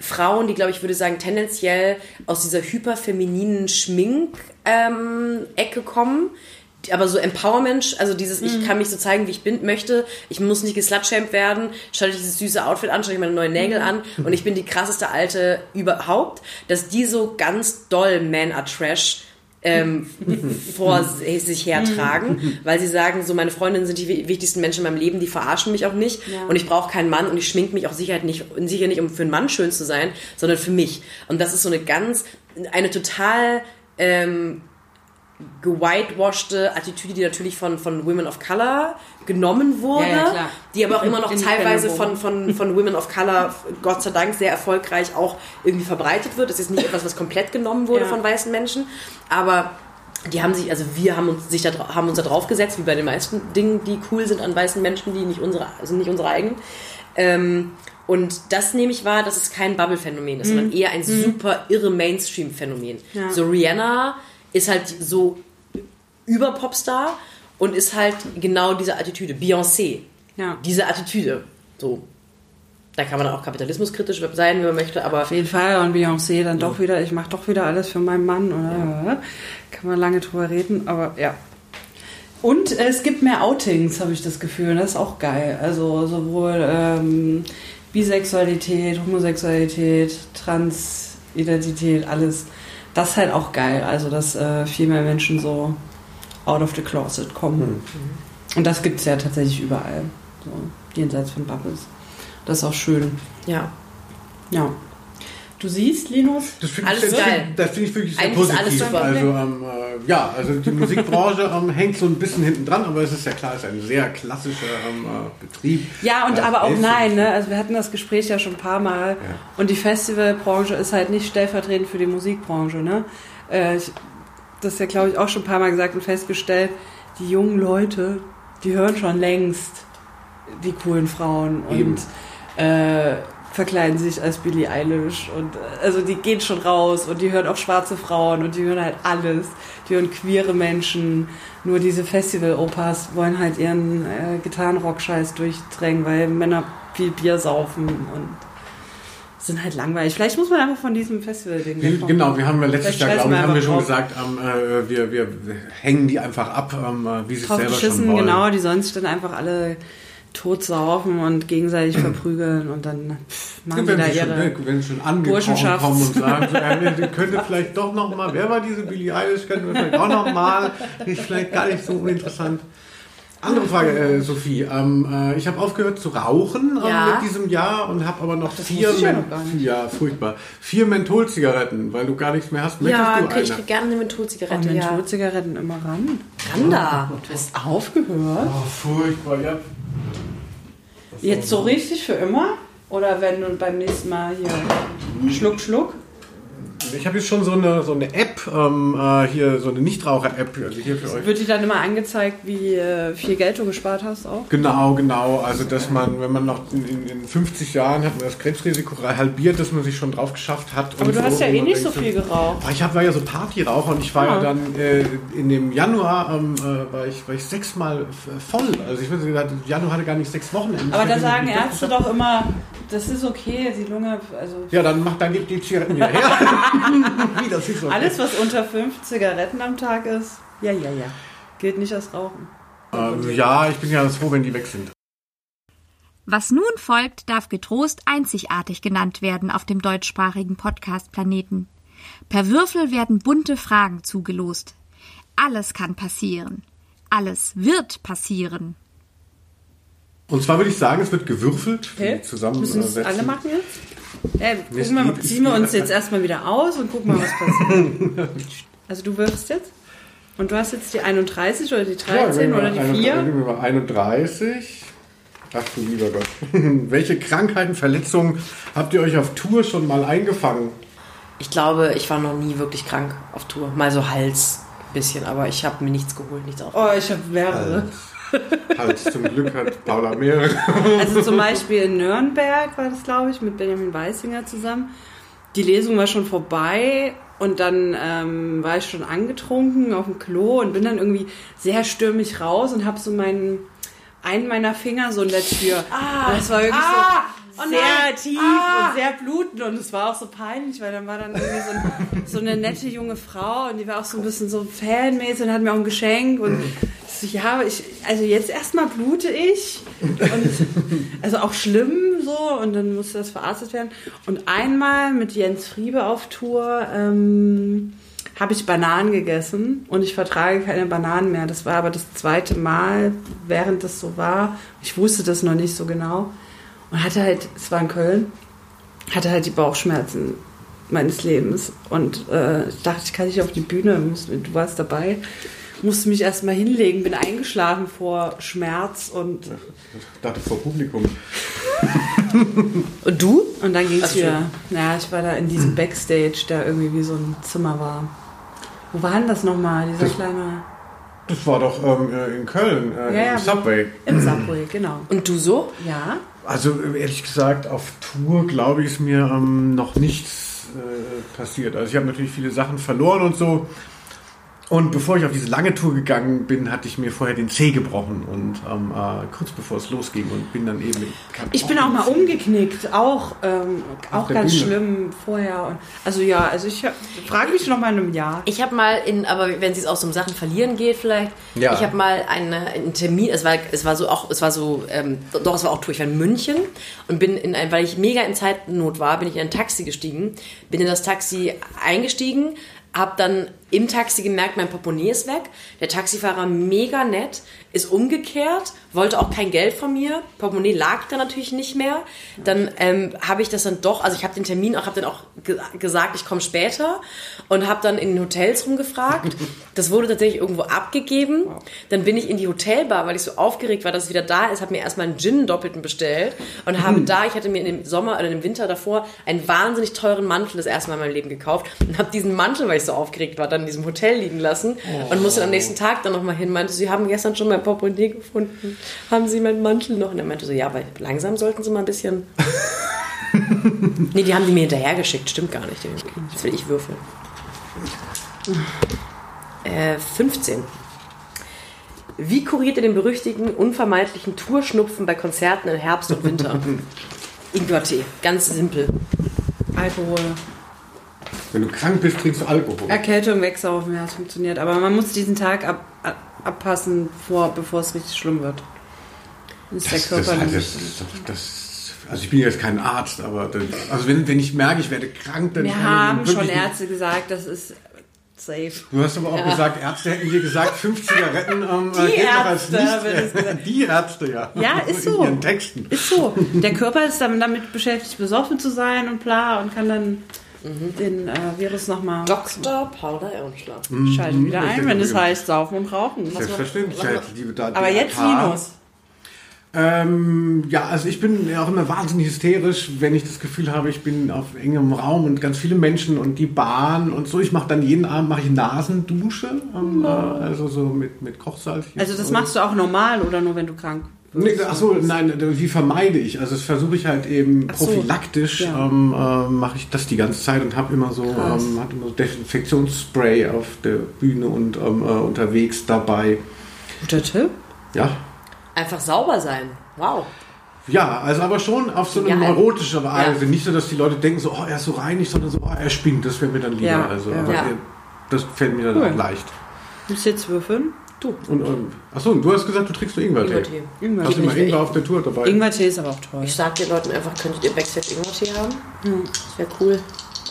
Frauen, die, glaube ich, würde sagen, tendenziell aus dieser hyperfemininen Schmink-Ecke ähm, kommen, aber so Empowerment, also dieses, mhm. ich kann mich so zeigen, wie ich bin, möchte, ich muss nicht geslutshamed werden, schau dir dieses süße Outfit an, schau dir meine neuen Nägel mhm. an und ich bin die krasseste Alte überhaupt, dass die so ganz doll Man are Trash ähm, vor sich hertragen, weil sie sagen, so meine Freundinnen sind die wichtigsten Menschen in meinem Leben, die verarschen mich auch nicht ja. und ich brauche keinen Mann und ich schmink mich auch sicher nicht, sicher nicht, um für einen Mann schön zu sein, sondern für mich. Und das ist so eine ganz, eine total ähm, gewhitewashte Attitüde, die natürlich von, von Women of Color genommen wurde, ja, ja, die aber auch immer noch teilweise von, von, von Women of Color, Gott sei Dank, sehr erfolgreich auch irgendwie verbreitet wird. Das ist nicht etwas, was komplett genommen wurde ja. von weißen Menschen, aber die haben sich, also wir haben uns, sich da, haben uns da drauf gesetzt, wie bei den meisten Dingen, die cool sind an weißen Menschen, die nicht unsere, sind nicht unsere eigenen. Ähm, und das nehme ich wahr, dass es kein Bubble-Phänomen ist, mhm. sondern eher ein mhm. super irre Mainstream-Phänomen. So Rihanna ist halt so über Popstar und ist halt genau diese Attitüde. Beyoncé. Ja. Diese Attitüde. So. Da kann man auch kapitalismuskritisch sein, wenn man möchte, aber. Auf jeden Fall. Und Beyoncé dann doch wieder, ich mache doch wieder alles für meinen Mann. Oder? Ja. Kann man lange drüber reden, aber ja. Und es gibt mehr Outings, habe ich das Gefühl. Das ist auch geil. Also sowohl ähm, Bisexualität, Homosexualität, Transidentität, alles das ist halt auch geil. Also, dass äh, viel mehr Menschen so out of the closet kommen. Mhm. Und das gibt es ja tatsächlich überall. So, jenseits von Bubbles. Das ist auch schön. Ja. Ja. Du siehst, Linus, das alles ich, geil. Das finde ich wirklich sehr Eigentlich positiv. also ähm, äh, ja, also die Musikbranche ähm, hängt so ein bisschen hinten dran, aber es ist ja klar, es ist ein sehr klassischer ähm, äh, Betrieb. Ja, und aber auch nein, ne? Also wir hatten das Gespräch ja schon ein paar Mal ja. und die Festivalbranche ist halt nicht stellvertretend für die Musikbranche, ne? Äh, ich, das ist ja, glaube ich, auch schon ein paar Mal gesagt und festgestellt, die jungen Leute, die hören schon längst die coolen Frauen und äh, verkleiden sich als Billie Eilish und äh, also die gehen schon raus und die hören auch schwarze Frauen und die hören halt alles. Die hören queere Menschen. Nur diese Festival-Opas wollen halt ihren äh, Gitarrenrock-Scheiß durchdrängen, weil Männer viel Bier saufen und sind halt langweilig. Vielleicht muss man einfach von diesem Festival-Ding wegkommen. Genau, wir haben ja letztes Jahr, glaube ich, haben wir schon drauf. gesagt, ähm, äh, wir, wir hängen die einfach ab, ähm, äh, wie sie es selber schon wollen. Genau, die sich dann einfach alle totsaufen und gegenseitig verprügeln und dann machen wenn die da ihre schon, ne, wenn sie schon angekommen kommen und sagen, so, ja, könnte vielleicht doch noch mal, wer war diese Billie Eilish, könnten wir vielleicht auch noch mal, ist vielleicht gar nicht so uninteressant. Andere Frage, äh, Sophie. Ähm, äh, ich habe aufgehört zu rauchen ähm, ja. mit diesem Jahr und habe aber noch das vier, ja, noch ja, furchtbar, vier Mentholzigaretten, weil du gar nichts mehr hast. Möchtest ja, du eine? ich gerne eine Mentholzigarette. Oh, Mentholzigaretten immer ran. Ran da. Du hast aufgehört. Oh, furchtbar, ja. Jetzt so richtig für immer? Oder wenn du beim nächsten Mal hier Schluck, Schluck? Ich habe jetzt schon so eine, so eine App, ähm, äh, hier so eine Nichtraucher-App also hier für euch. Wird dir dann immer angezeigt, wie äh, viel Geld du gespart hast auch? Genau, genau. Also dass man, wenn man noch in, in 50 Jahren hat man das Krebsrisiko halbiert, dass man sich schon drauf geschafft hat. Aber du so, hast ja eh nicht so viel geraucht. Ich hab, war ja so Partyraucher und ich war ah. ja dann äh, in dem Januar ähm, äh, war, ich, war ich sechsmal voll. Also ich würde sagen, Januar hatte gar nicht sechs Wochen. Aber da sagen Ärzte doch immer, das ist okay, die Lunge. Also ja, dann macht dann gibt die Zigaretten wieder her. okay. Alles, was unter fünf Zigaretten am Tag ist, ja, ja, ja. Gilt nicht als Rauchen. Ähm, ja, ich bin ja froh, wenn die weg sind. Was nun folgt, darf getrost einzigartig genannt werden auf dem deutschsprachigen Podcast-Planeten. Per Würfel werden bunte Fragen zugelost. Alles kann passieren. Alles wird passieren. Und zwar würde ich sagen, es wird gewürfelt. Okay. Zusammen Müssen es alle machen jetzt? Ja, gucken wir mal, ziehen wir uns jetzt erstmal wieder aus und gucken mal, was passiert. also du wirfst jetzt? Und du hast jetzt die 31 oder die 13 ja, oder die 4? 31. Ach du lieber Gott. Welche Krankheiten, Verletzungen habt ihr euch auf Tour schon mal eingefangen? Ich glaube, ich war noch nie wirklich krank auf Tour. Mal so Hals ein bisschen, aber ich habe mir nichts geholt, nichts auf. Oh, ich habe mehrere. Hals. Halt, zum Glück hat Paula mehrere. Also zum Beispiel in Nürnberg war das, glaube ich, mit Benjamin Weissinger zusammen. Die Lesung war schon vorbei und dann ähm, war ich schon angetrunken auf dem Klo und bin dann irgendwie sehr stürmisch raus und habe so meinen einen meiner Finger so in der Tür. Ah, das war wirklich ah, so oh sehr tief ah. und sehr blutend und es war auch so peinlich, weil dann war dann irgendwie so, ein, so, eine nette junge Frau und die war auch so ein bisschen so fanmäßig und hat mir auch ein Geschenk und so, ja, ich, also jetzt erstmal blute ich. Und, also auch schlimm so und dann musste das verarztet werden. Und einmal mit Jens Friebe auf Tour ähm, habe ich Bananen gegessen und ich vertrage keine Bananen mehr. Das war aber das zweite Mal, während das so war. Ich wusste das noch nicht so genau. Und hatte halt, es war in Köln, hatte halt die Bauchschmerzen meines Lebens. Und äh, dachte, ich kann nicht auf die Bühne, du warst dabei musste mich erstmal hinlegen, bin eingeschlafen vor Schmerz und. Ich dachte vor Publikum. und du? Und dann ging es wieder. Ja, ich war da in diesem Backstage, der irgendwie wie so ein Zimmer war. Wo war denn das nochmal, dieser das, kleine. Das war doch ähm, äh, in Köln, äh, ja, im Subway. Im Subway, genau. Und du so? Ja. Also ehrlich gesagt, auf Tour glaube ich, ist mir ähm, noch nichts äh, passiert. Also ich habe natürlich viele Sachen verloren und so. Und bevor ich auf diese lange Tour gegangen bin, hatte ich mir vorher den Zeh gebrochen und ähm, äh, kurz bevor es losging und bin dann eben. Ich bin auch mal umgeknickt, auch ähm, auch ganz Bühne. schlimm vorher. Und, also ja, also ich frage mich noch mal in einem Jahr. Ich habe mal in, aber wenn es auch um Sachen verlieren geht, vielleicht. Ja. Ich habe mal eine, einen Termin. Es war, es war so auch, es war so, ähm, doch es war auch Tour. Ich war in München und bin in ein, weil ich mega in Zeitnot war, bin ich in ein Taxi gestiegen, bin in das Taxi eingestiegen, habe dann im Taxi gemerkt, mein Portemonnaie ist weg. Der Taxifahrer mega nett, ist umgekehrt, wollte auch kein Geld von mir. Portemonnaie lag da natürlich nicht mehr. Dann ähm, habe ich das dann doch, also ich habe den Termin auch, habe dann auch ge gesagt, ich komme später und habe dann in den Hotels rumgefragt. Das wurde tatsächlich irgendwo abgegeben. Dann bin ich in die Hotelbar, weil ich so aufgeregt war, dass es wieder da ist, habe mir erstmal einen Gin doppelten bestellt und habe da, ich hatte mir dem Sommer oder im Winter davor einen wahnsinnig teuren Mantel das erste Mal in meinem Leben gekauft und habe diesen Mantel, weil ich so aufgeregt war, dann in diesem Hotel liegen lassen oh. und musste am nächsten Tag dann nochmal hin. Meinte, Sie haben gestern schon mein Portemonnaie gefunden. Haben Sie meinen Mantel noch? Und er meinte so, ja, aber langsam sollten Sie mal ein bisschen nee, die haben die mir hinterhergeschickt. Stimmt gar nicht. Jetzt will ich würfeln. Äh, 15. Wie kuriert ihr den berüchtigten, unvermeidlichen Tourschnupfen bei Konzerten im Herbst und Winter? Ingwertee. Ganz simpel. Alkohol. Wenn du krank bist, trinkst du Alkohol. Erkältung wegsaufen, ja, es funktioniert. Aber man muss diesen Tag ab, ab, abpassen, vor, bevor es richtig schlimm wird. Das, das, das, das, das, also ich bin jetzt kein Arzt, aber also wenn, wenn ich merke, ich werde krank, dann... Wir haben schon Ärzte gesagt, das ist safe. Du hast aber auch ja. gesagt, Ärzte hätten dir gesagt, fünf Zigaretten ähm, die geht Ärzte, als nicht. Die Ärzte, ja. Ja, ist so. In ihren Texten. Ist so. Der Körper ist dann damit beschäftigt, besoffen zu sein und bla und kann dann mhm. den äh, Virus nochmal. Dr. Paula Ehrenschlag. Mhm. Schalten wieder ein, wenn es heißt, saufen und rauchen. Selbstverständlich. Aber jetzt Linus. Ähm, ja, also ich bin ja auch immer wahnsinnig hysterisch, wenn ich das Gefühl habe, ich bin auf engem Raum und ganz viele Menschen und die Bahn und so. Ich mache dann jeden Abend mache ich Nasendusche, ähm, äh, also so mit, mit Kochsalz. Also das machst du auch normal oder nur wenn du krank bist? Nee, achso, nein, wie vermeide ich? Also das versuche ich halt eben so, prophylaktisch, ja. ähm, äh, mache ich das die ganze Zeit und habe immer so, ähm, hatte immer so Desinfektionsspray auf der Bühne und ähm, äh, unterwegs dabei. Guter Tipp. Ja, Einfach sauber sein. Wow. Ja, also aber schon auf so eine ja, neurotische Weise. Ja. Nicht so, dass die Leute denken, so, oh, er ist so reinig, sondern so, oh, er spinnt. Das wäre mir dann lieber. Ja, also, ja. das fällt mir dann cool. leicht. Du jetzt würfeln? Du. Und, und, achso, du hast gesagt, du trinkst nur Ingwertee. Ingwertee. Ingwertee. Hast du immer Ingwer auf der Tour dabei? Ingwertee ist aber auch toll. Ich sag den Leuten einfach, könntet ihr Backstage Ingwertee haben? Hm. Das wäre cool.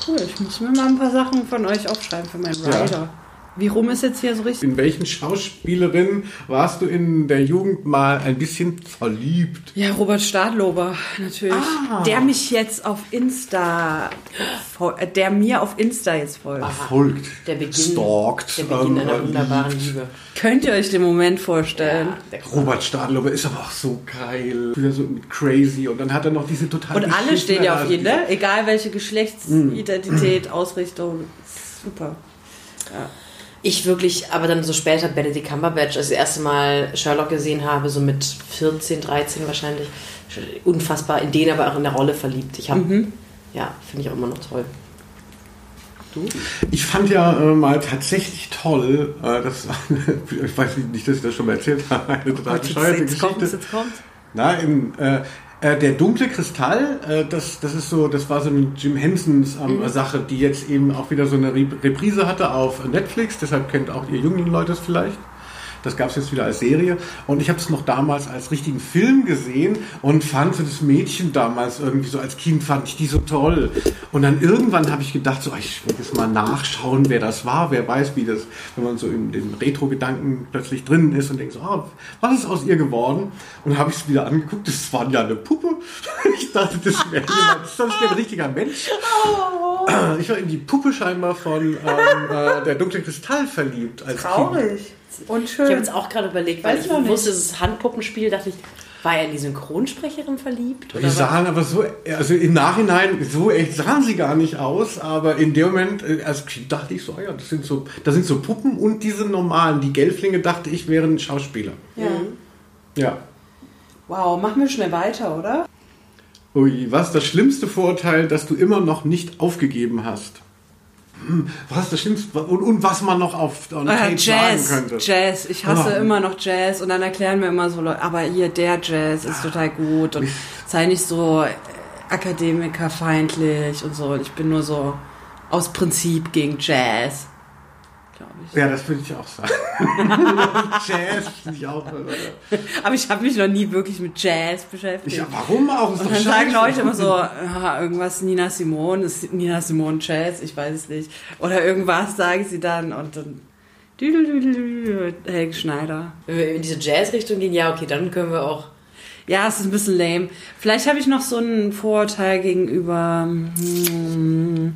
Cool, ich muss mir mal ein paar Sachen von euch aufschreiben für meinen Rider. Wie rum ist jetzt hier so richtig? In welchen Schauspielerin warst du in der Jugend mal ein bisschen verliebt? Ja, Robert Stadlober, natürlich. Ah. Der mich jetzt auf Insta, der mir auf Insta jetzt folgt. Folgt. Der Beginn, Stalkt. Der Beginn einer ähm, wunderbaren Liebe. Könnt ihr euch den Moment vorstellen? Ja, Robert Stadlober ist aber auch so geil. Wieder so crazy. Und dann hat er noch diese total. Und alle stehen ja auf ihn, ne? Egal welche Geschlechtsidentität, mm. Ausrichtung. Super. Ja. Ich wirklich, aber dann so später Benedict Cumberbatch, als ich das erste Mal Sherlock gesehen habe, so mit 14, 13 wahrscheinlich, unfassbar in den aber auch in der Rolle verliebt. Ich habe, mhm. ja, finde ich auch immer noch toll. Du? Ich fand ja äh, mal tatsächlich toll, äh, das, ich weiß nicht, dass ich das schon mal erzählt habe, eine total oh, bescheuerte Geschichte. Kommt's, jetzt kommt's. Na, im, äh, äh, der dunkle Kristall, äh, das, das ist so, das war so eine Jim Hensons ähm, mhm. Sache, die jetzt eben auch wieder so eine Reprise hatte auf Netflix. Deshalb kennt auch ihr jungen Leute es vielleicht. Das gab es jetzt wieder als Serie. Und ich habe es noch damals als richtigen Film gesehen und fand so das Mädchen damals irgendwie so als Kind fand ich die so toll. Und dann irgendwann habe ich gedacht, so, ich will jetzt mal nachschauen, wer das war. Wer weiß, wie das, wenn man so in den Retro-Gedanken plötzlich drin ist und denkt so, oh, was ist aus ihr geworden? Und habe ich es wieder angeguckt, das war ja eine Puppe. Ich dachte, das wäre jemand, das ist ein richtiger Mensch. Ich war in die Puppe scheinbar von ähm, äh, der dunkle Kristall verliebt. Als Traurig. Kind. Und schön. Ich habe jetzt auch gerade überlegt, weil Weiß ich wusste, es ist Handpuppenspiel, dachte ich, war er in die Synchronsprecherin verliebt? die sahen aber so, also im Nachhinein, so echt sahen sie gar nicht aus, aber in dem Moment, äh, als Kind dachte ich so, ja, das sind so, das sind so Puppen und diese normalen, die Gelflinge dachte ich wären Schauspieler. Ja. Ja. Wow, machen wir schnell weiter, oder? Ui, was ist das schlimmste Vorurteil, das du immer noch nicht aufgegeben hast? Was ist das Schlimmste und, und was man noch auf on äh, Jazz, sagen könnte. Jazz, ich hasse oh. immer noch Jazz und dann erklären mir immer so Leute, aber hier der Jazz ist total gut und sei nicht so akademikerfeindlich und so. Ich bin nur so aus Prinzip gegen Jazz glaube ich. Ja, das würde ich auch sagen. Jazz finde ich auch. Aber ich habe mich noch nie wirklich mit Jazz beschäftigt. Ja, warum auch? Und dann sagen Leute immer so, ja, irgendwas Nina Simone, ist Nina Simone Jazz, ich weiß es nicht. Oder irgendwas sagen sie dann und dann Helge Schneider. Wenn wir in diese Jazz-Richtung gehen, ja, okay, dann können wir auch. Ja, es ist ein bisschen lame. Vielleicht habe ich noch so ein Vorurteil gegenüber. Hm,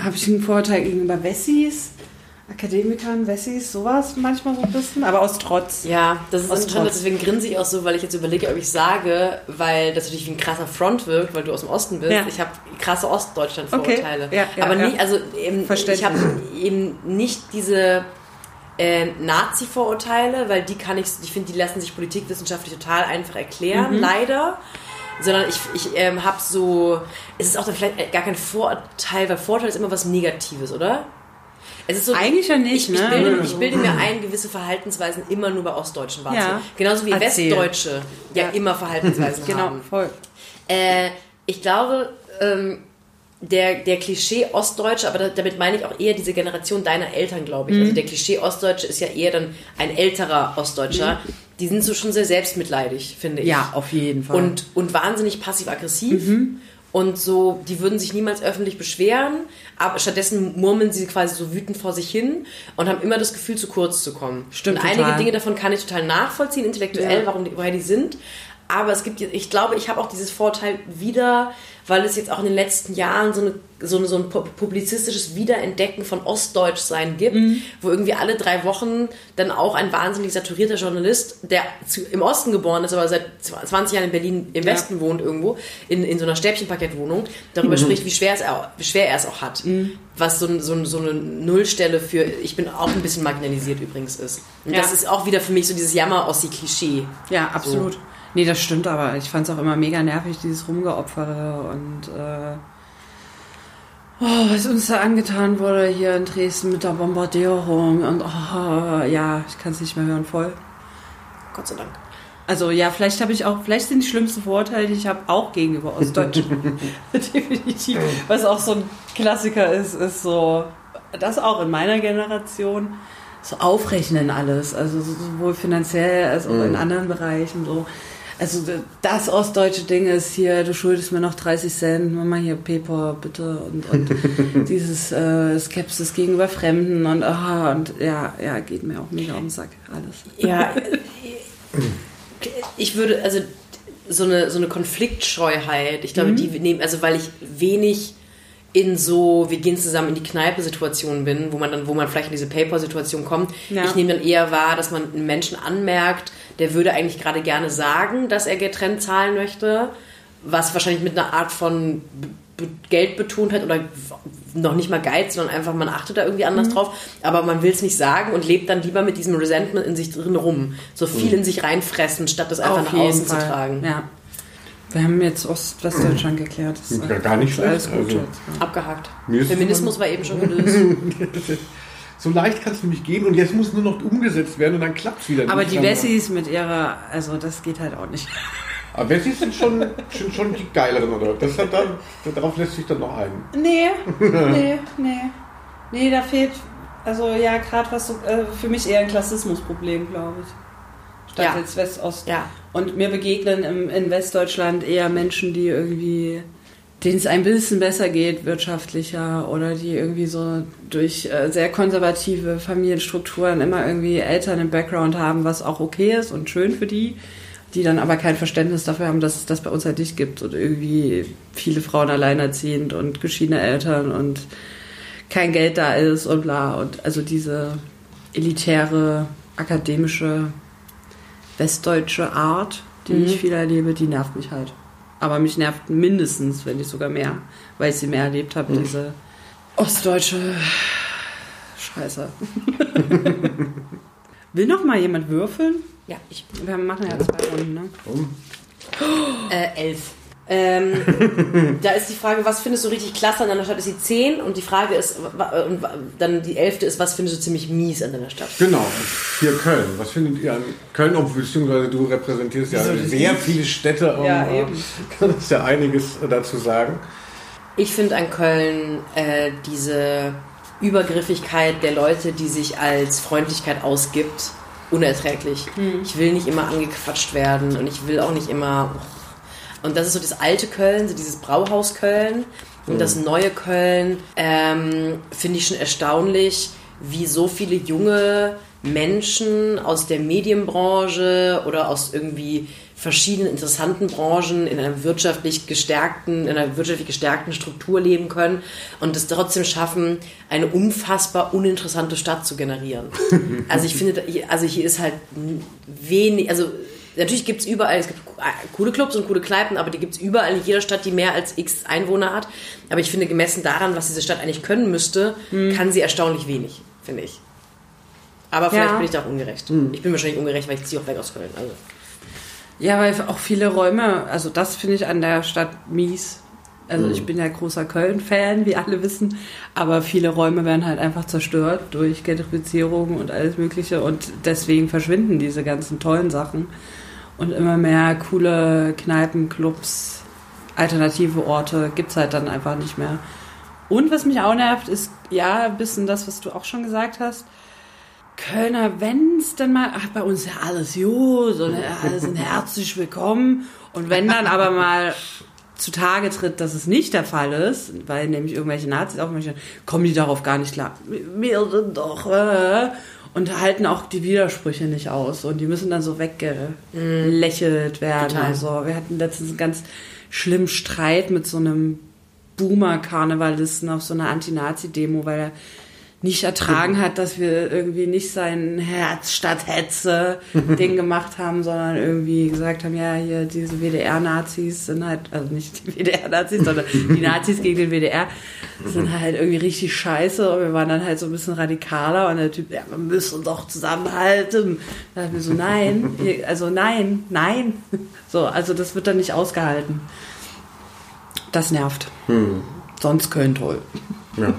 habe ich einen Vorteil gegenüber Wessis, Akademikern, Wessis, sowas manchmal so ein bisschen, aber aus Trotz. Ja, das ist aus Trotz. deswegen grinse ich auch so, weil ich jetzt überlege, ob ich sage, weil das natürlich wie ein krasser Front wirkt, weil du aus dem Osten bist. Ja. Ich habe krasse Ostdeutschland-Vorurteile. Okay. Ja, ja, aber nie, also eben, ich habe eben nicht diese äh, Nazi-Vorurteile, weil die kann ich, ich finde, die lassen sich politikwissenschaftlich total einfach erklären, mhm. leider. Sondern ich, ich ähm, habe so, es ist auch dann vielleicht gar kein Vorteil, weil Vorteil ist immer was Negatives, oder? Es ist so, Eigentlich ja nicht, ich, ne? Ich bilde, ich bilde, mir ein, gewisse Verhaltensweisen immer nur bei Ostdeutschen wahrzunehmen. Ja. Genauso wie Erzähl. Westdeutsche ja, ja, immer Verhaltensweisen genau, haben. Genau, voll. Äh, ich glaube, ähm, der, der Klischee Ostdeutsche, aber damit meine ich auch eher diese Generation deiner Eltern, glaube ich. Also mhm. Also der Klischee Ostdeutsche ist ja eher dann ein älterer Ostdeutscher. Mhm. Die sind so schon sehr selbstmitleidig, finde ich. Ja, auf jeden Fall. Und, und wahnsinnig passiv-aggressiv. Mhm. Und so, die würden sich niemals öffentlich beschweren, aber stattdessen murmeln sie quasi so wütend vor sich hin und haben immer das Gefühl, zu kurz zu kommen. Stimmt. Und einige Dinge davon kann ich total nachvollziehen, intellektuell, ja. warum die, woher die sind. Aber es gibt, ich glaube, ich habe auch dieses Vorteil wieder, weil es jetzt auch in den letzten Jahren so, eine, so, eine, so ein publizistisches Wiederentdecken von Ostdeutschsein gibt, mhm. wo irgendwie alle drei Wochen dann auch ein wahnsinnig saturierter Journalist, der zu, im Osten geboren ist, aber seit 20 Jahren in Berlin im ja. Westen wohnt irgendwo, in, in so einer Stäbchenparkettwohnung, darüber mhm. spricht, wie schwer, es auch, wie schwer er es auch hat. Mhm. Was so, so, so eine Nullstelle für, ich bin auch ein bisschen marginalisiert übrigens ist. Und ja. das ist auch wieder für mich so dieses Jammer-Ossi-Klischee. Ja, absolut. So. Nee, das stimmt, aber ich fand es auch immer mega nervig, dieses Rumgeopfere und äh, oh, was uns da angetan wurde hier in Dresden mit der Bombardierung und oh, ja, ich kann es nicht mehr hören voll. Gott sei Dank. Also ja, vielleicht habe ich auch, vielleicht sind die schlimmsten Vorurteile, die ich habe, auch gegenüber Ostdeutschen. Definitiv. Was auch so ein Klassiker ist, ist so, das auch in meiner Generation, so aufrechnen alles, also sowohl finanziell als auch mhm. in anderen Bereichen so also das ostdeutsche Ding ist hier, du schuldest mir noch 30 Cent, mach mal hier Paper bitte und, und dieses äh, Skepsis gegenüber Fremden und aha und ja, ja, geht mir auch mega um den Sack alles. Ja, ich würde, also so eine, so eine Konfliktscheuheit, ich glaube, mhm. die nehmen, also weil ich wenig in so, wir gehen zusammen in die Kneipe-Situation bin, wo man dann, wo man vielleicht in diese Paper-Situation kommt. Ja. Ich nehme dann eher wahr, dass man einen Menschen anmerkt, der würde eigentlich gerade gerne sagen, dass er getrennt zahlen möchte, was wahrscheinlich mit einer Art von Geld betont hat oder noch nicht mal Geiz, sondern einfach man achtet da irgendwie anders mhm. drauf, aber man will es nicht sagen und lebt dann lieber mit diesem Resentment in sich drin rum. So viel mhm. in sich reinfressen, statt das einfach Auf nach außen Fall. zu tragen. Ja. Wir haben jetzt Ost-Westdeutschland geklärt. Das ja, gar nicht schlecht. Alles gut also, Abgehakt. Feminismus war eben schon gelöst. so leicht kann es nämlich gehen und jetzt muss nur noch umgesetzt werden und dann klappt es wieder. Aber die Wessis mit ihrer, also das geht halt auch nicht. Aber Wessis sind schon, schon, schon die geileren, oder? Das hat dann, darauf lässt sich dann noch ein. Nee, nee, nee. Nee, da fehlt, also ja, gerade was so, äh, für mich eher ein Klassismusproblem, glaube ich. Statt ja. jetzt West-Ost. Ja. Und mir begegnen im, in Westdeutschland eher Menschen, die irgendwie denen es ein bisschen besser geht, wirtschaftlicher oder die irgendwie so durch äh, sehr konservative Familienstrukturen immer irgendwie Eltern im Background haben, was auch okay ist und schön für die, die dann aber kein Verständnis dafür haben, dass es das bei uns halt nicht gibt und irgendwie viele Frauen alleinerziehend und geschiedene Eltern und kein Geld da ist und bla und also diese elitäre akademische westdeutsche Art, die mhm. ich viel erlebe, die nervt mich halt. Aber mich nervt mindestens, wenn nicht sogar mehr, weil ich sie mehr erlebt habe, mhm. diese ostdeutsche Scheiße. Will noch mal jemand würfeln? Ja, ich. Wir machen ja zwei Runden, ne? Um. Äh, elf. Ähm, da ist die Frage, was findest du richtig klasse an deiner Stadt? Ist die 10 und die Frage ist, und dann die 11. ist, was findest du ziemlich mies an deiner Stadt? Genau, hier Köln. Was findet ihr an Köln, beziehungsweise du repräsentierst ja sehr viele Städte. Ja, um, eben. Kannst ja einiges dazu sagen. Ich finde an Köln äh, diese Übergriffigkeit der Leute, die sich als Freundlichkeit ausgibt, unerträglich. Hm. Ich will nicht immer angequatscht werden und ich will auch nicht immer und das ist so das alte Köln, so dieses Brauhaus Köln. Und das mhm. neue Köln ähm, finde ich schon erstaunlich, wie so viele junge Menschen aus der Medienbranche oder aus irgendwie verschiedenen interessanten Branchen in einer wirtschaftlich gestärkten, in einer wirtschaftlich gestärkten Struktur leben können und es trotzdem schaffen, eine unfassbar uninteressante Stadt zu generieren. also ich finde, also hier ist halt wenig, also Natürlich gibt es überall, es gibt coole Clubs und coole Kneipen, aber die gibt es überall in jeder Stadt, die mehr als x Einwohner hat. Aber ich finde, gemessen daran, was diese Stadt eigentlich können müsste, hm. kann sie erstaunlich wenig, finde ich. Aber vielleicht ja. bin ich da auch ungerecht. Hm. Ich bin wahrscheinlich ungerecht, weil ich ziehe auch weg aus Köln. Also. Ja, weil auch viele Räume, also das finde ich an der Stadt mies. Also mhm. ich bin ja großer Köln-Fan, wie alle wissen, aber viele Räume werden halt einfach zerstört durch Gentrifizierung und alles Mögliche und deswegen verschwinden diese ganzen tollen Sachen und immer mehr coole Kneipen, Clubs, alternative Orte gibt es halt dann einfach nicht mehr. Und was mich auch nervt, ist ja ein bisschen das, was du auch schon gesagt hast. Kölner, wenn es dann mal, ach, bei uns ist ja alles gut und alle sind herzlich willkommen. Und wenn dann aber mal zutage tritt, dass es nicht der Fall ist, weil nämlich irgendwelche Nazis aufmischen, kommen die darauf gar nicht klar. Wir sind doch, äh, und halten auch die Widersprüche nicht aus. Und die müssen dann so weggelächelt werden. Total. Also, wir hatten letztens einen ganz schlimmen Streit mit so einem Boomer-Karnevalisten auf so einer Anti-Nazi-Demo, weil er nicht ertragen hat, dass wir irgendwie nicht sein Herz statt Hetze Ding gemacht haben, sondern irgendwie gesagt haben, ja, hier diese WDR-Nazis sind halt, also nicht die WDR-Nazis, sondern die Nazis gegen den WDR sind halt irgendwie richtig scheiße und wir waren dann halt so ein bisschen radikaler und der Typ, ja, wir müssen doch zusammenhalten. Da dachte ich mir so, nein, also nein, nein. So, also das wird dann nicht ausgehalten. Das nervt. Hm. Sonst Köln toll. Ja.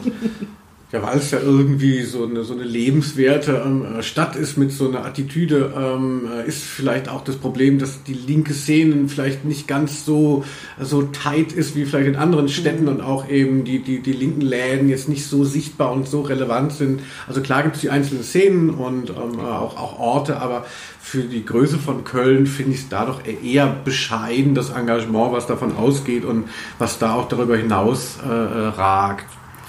Ja, weil es ja irgendwie so eine, so eine lebenswerte ähm, Stadt ist mit so einer Attitüde, ähm, äh, ist vielleicht auch das Problem, dass die linke Szene vielleicht nicht ganz so, so tight ist wie vielleicht in anderen Städten mhm. und auch eben die, die, die linken Läden jetzt nicht so sichtbar und so relevant sind. Also klar gibt es die einzelnen Szenen und ähm, auch, auch Orte, aber für die Größe von Köln finde ich es da doch eher bescheiden, das Engagement, was davon ausgeht und was da auch darüber hinaus äh, äh ragt.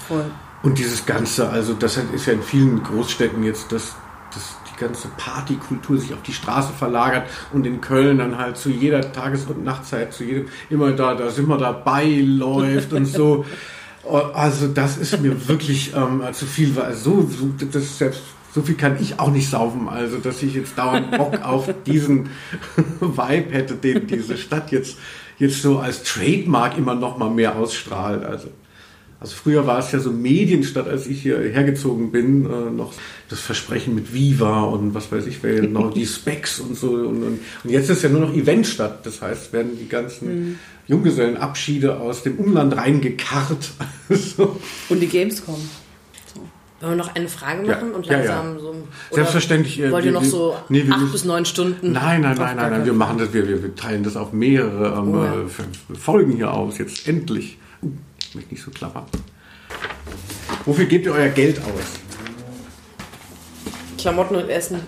Voll. Und dieses Ganze, also das ist ja in vielen Großstädten jetzt, dass, dass die ganze Partykultur sich auf die Straße verlagert und in Köln dann halt zu jeder Tages- und Nachtzeit, zu jedem, immer da, da sind wir dabei, läuft und so. Also das ist mir wirklich ähm, zu viel, weil so, so das selbst so viel kann ich auch nicht saufen, also dass ich jetzt dauernd Bock auf diesen Vibe hätte, den diese Stadt jetzt jetzt so als Trademark immer noch mal mehr ausstrahlt. Also also früher war es ja so Medienstadt, als ich hier hergezogen bin, äh, noch das Versprechen mit Viva und was weiß ich, wer noch die Specs und so. Und, und, und, jetzt ist ja nur noch Eventstadt. Das heißt, werden die ganzen mhm. Junggesellenabschiede aus dem Umland reingekarrt. so. Und die Gamescom. Wollen wir noch eine Frage machen ja, und langsam ja, ja. so. Selbstverständlich. Wollt ihr noch so nee, acht müssen, bis neun Stunden? Nein, nein, nein, nein, nein. Wir machen das, wir, wir teilen das auf mehrere ähm, oh, äh, Folgen hier aus. Jetzt endlich. Ich möchte nicht so klappern. Wofür gebt ihr euer Geld aus? Klamotten und Essen.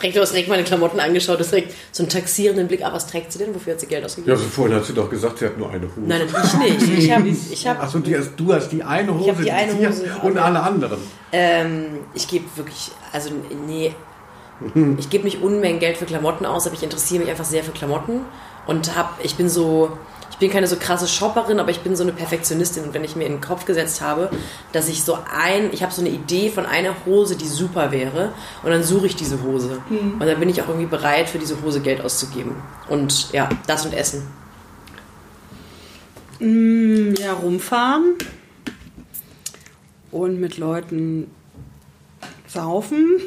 Direkt, du hast direkt meine Klamotten angeschaut, hast direkt so einen taxierenden Blick. Aber was trägt sie denn? Wofür hat sie Geld ausgegeben? Ja, also vorhin hat sie doch gesagt, sie hat nur eine Hose. Nein, ich nicht. Ich habe, ich hab, Achso, du hast die eine Hose, ich die, eine die Hose und alle anderen. Ähm, ich gebe wirklich, also nee, ich gebe nicht Unmengen Geld für Klamotten aus, aber ich interessiere mich einfach sehr für Klamotten und hab, ich bin so, ich bin keine so krasse Shopperin, aber ich bin so eine Perfektionistin. Und wenn ich mir in den Kopf gesetzt habe, dass ich so ein, ich habe so eine Idee von einer Hose, die super wäre, und dann suche ich diese Hose. Mhm. Und dann bin ich auch irgendwie bereit, für diese Hose Geld auszugeben. Und ja, das und Essen. Mm, ja, rumfahren und mit Leuten saufen.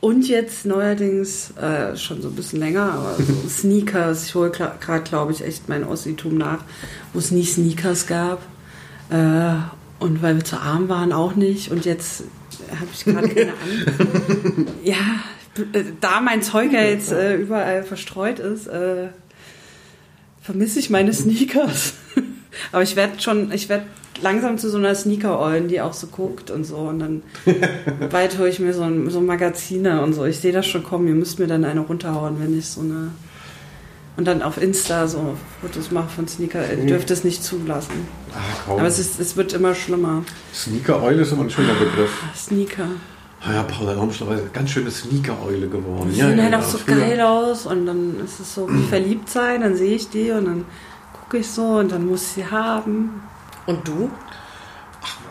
Und jetzt neuerdings, äh, schon so ein bisschen länger, aber so Sneakers. Ich hole gerade, glaube ich, echt mein Ossitum nach, wo es nie Sneakers gab. Äh, und weil wir zu arm waren, auch nicht. Und jetzt habe ich gerade keine an. ja, äh, da mein Zeug ja jetzt äh, überall verstreut ist, äh, vermisse ich meine Sneakers. aber ich werde schon, ich werde langsam zu so einer Sneaker-Ollen, die auch so guckt und so. Und dann bald höre ich mir so, so Magazine und so. Ich sehe das schon kommen. Ihr müsst mir dann eine runterhauen, wenn ich so eine. Und dann auf Insta so Fotos mache von Sneaker. Ihr mhm. dürft es nicht zulassen. Ah, kaum. Aber es, ist, es wird immer schlimmer. Sneaker-Eule ist immer ein schöner Begriff. Sneaker. Ah ja, Paula Raumschlau ist ganz schöne Sneaker-Eule geworden. Die ja, sehen ja, halt auch so früher. geil aus und dann ist es so wie verliebt sein, dann sehe ich die und dann gucke ich so und dann muss ich sie haben. Und du?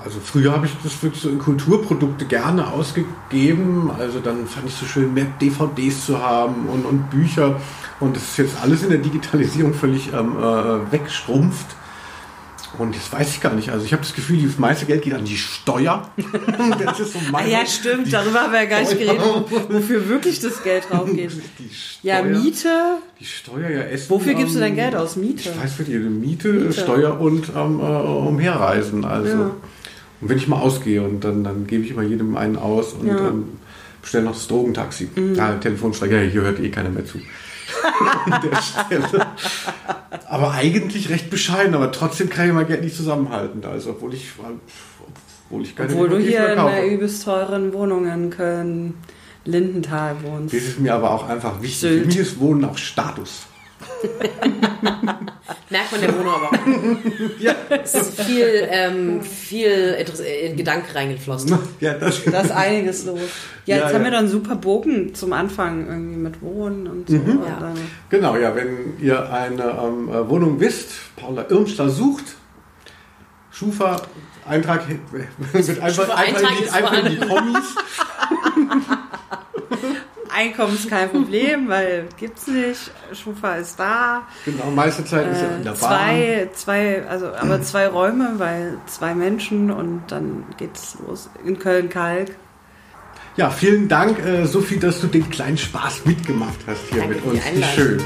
also früher habe ich das wirklich so in Kulturprodukte gerne ausgegeben. Also dann fand ich es so schön, mehr DVDs zu haben und, und Bücher. Und das ist jetzt alles in der Digitalisierung völlig ähm, äh, wegschrumpft. Und das weiß ich gar nicht. Also ich habe das Gefühl, das meiste Geld geht an die Steuer. das ist so ah ja, stimmt. Darüber haben wir ja gar nicht geredet, wofür wirklich das Geld drauf geht. Ja, Miete. Die Steuer, ja, Essen. Wofür gibst du dein Geld aus? Miete? Ich weiß für die Miete, Miete. Steuer und ähm, äh, umherreisen. Also. Ja. Und wenn ich mal ausgehe und dann, dann gebe ich immer jedem einen aus und ja. ähm, bestelle noch das Drogentaxi. Mhm. Ah, Telefonsteiger, hier hört eh keiner mehr zu. an der Stelle. Aber eigentlich recht bescheiden, aber trotzdem kann ich mein Geld nicht zusammenhalten. Also, obwohl ich, obwohl ich keine Obwohl du hier in einer übelst teuren Wohnung in Köln, Lindenthal wohnst. Das ist mir aber auch einfach wichtig. Sylt. Für mich ist Wohnen auch Status. Merkt man der Wohnung aber auch. ja. Es ist viel, ähm, viel in Gedanken reingeflossen. Ja, das, da ist einiges los. Ja, jetzt ja, haben wir dann einen super Bogen zum Anfang irgendwie mit Wohnen und so. Mhm. Ja. Genau, ja, wenn ihr eine ähm, äh, Wohnung wisst, Paula Irmster sucht, Schufa, Eintrag wird einfach, einfach, in die, einfach in die Kommis. Einkommen ist kein Problem, weil gibt's nicht. Schufa ist da. Genau, meiste Zeit ist er in der Bahn. Zwei, zwei, also aber zwei Räume, weil zwei Menschen und dann geht's los in Köln-Kalk. Ja, vielen Dank, äh, Sophie, dass du den kleinen Spaß mitgemacht hast hier Danke mit uns. Wie schön.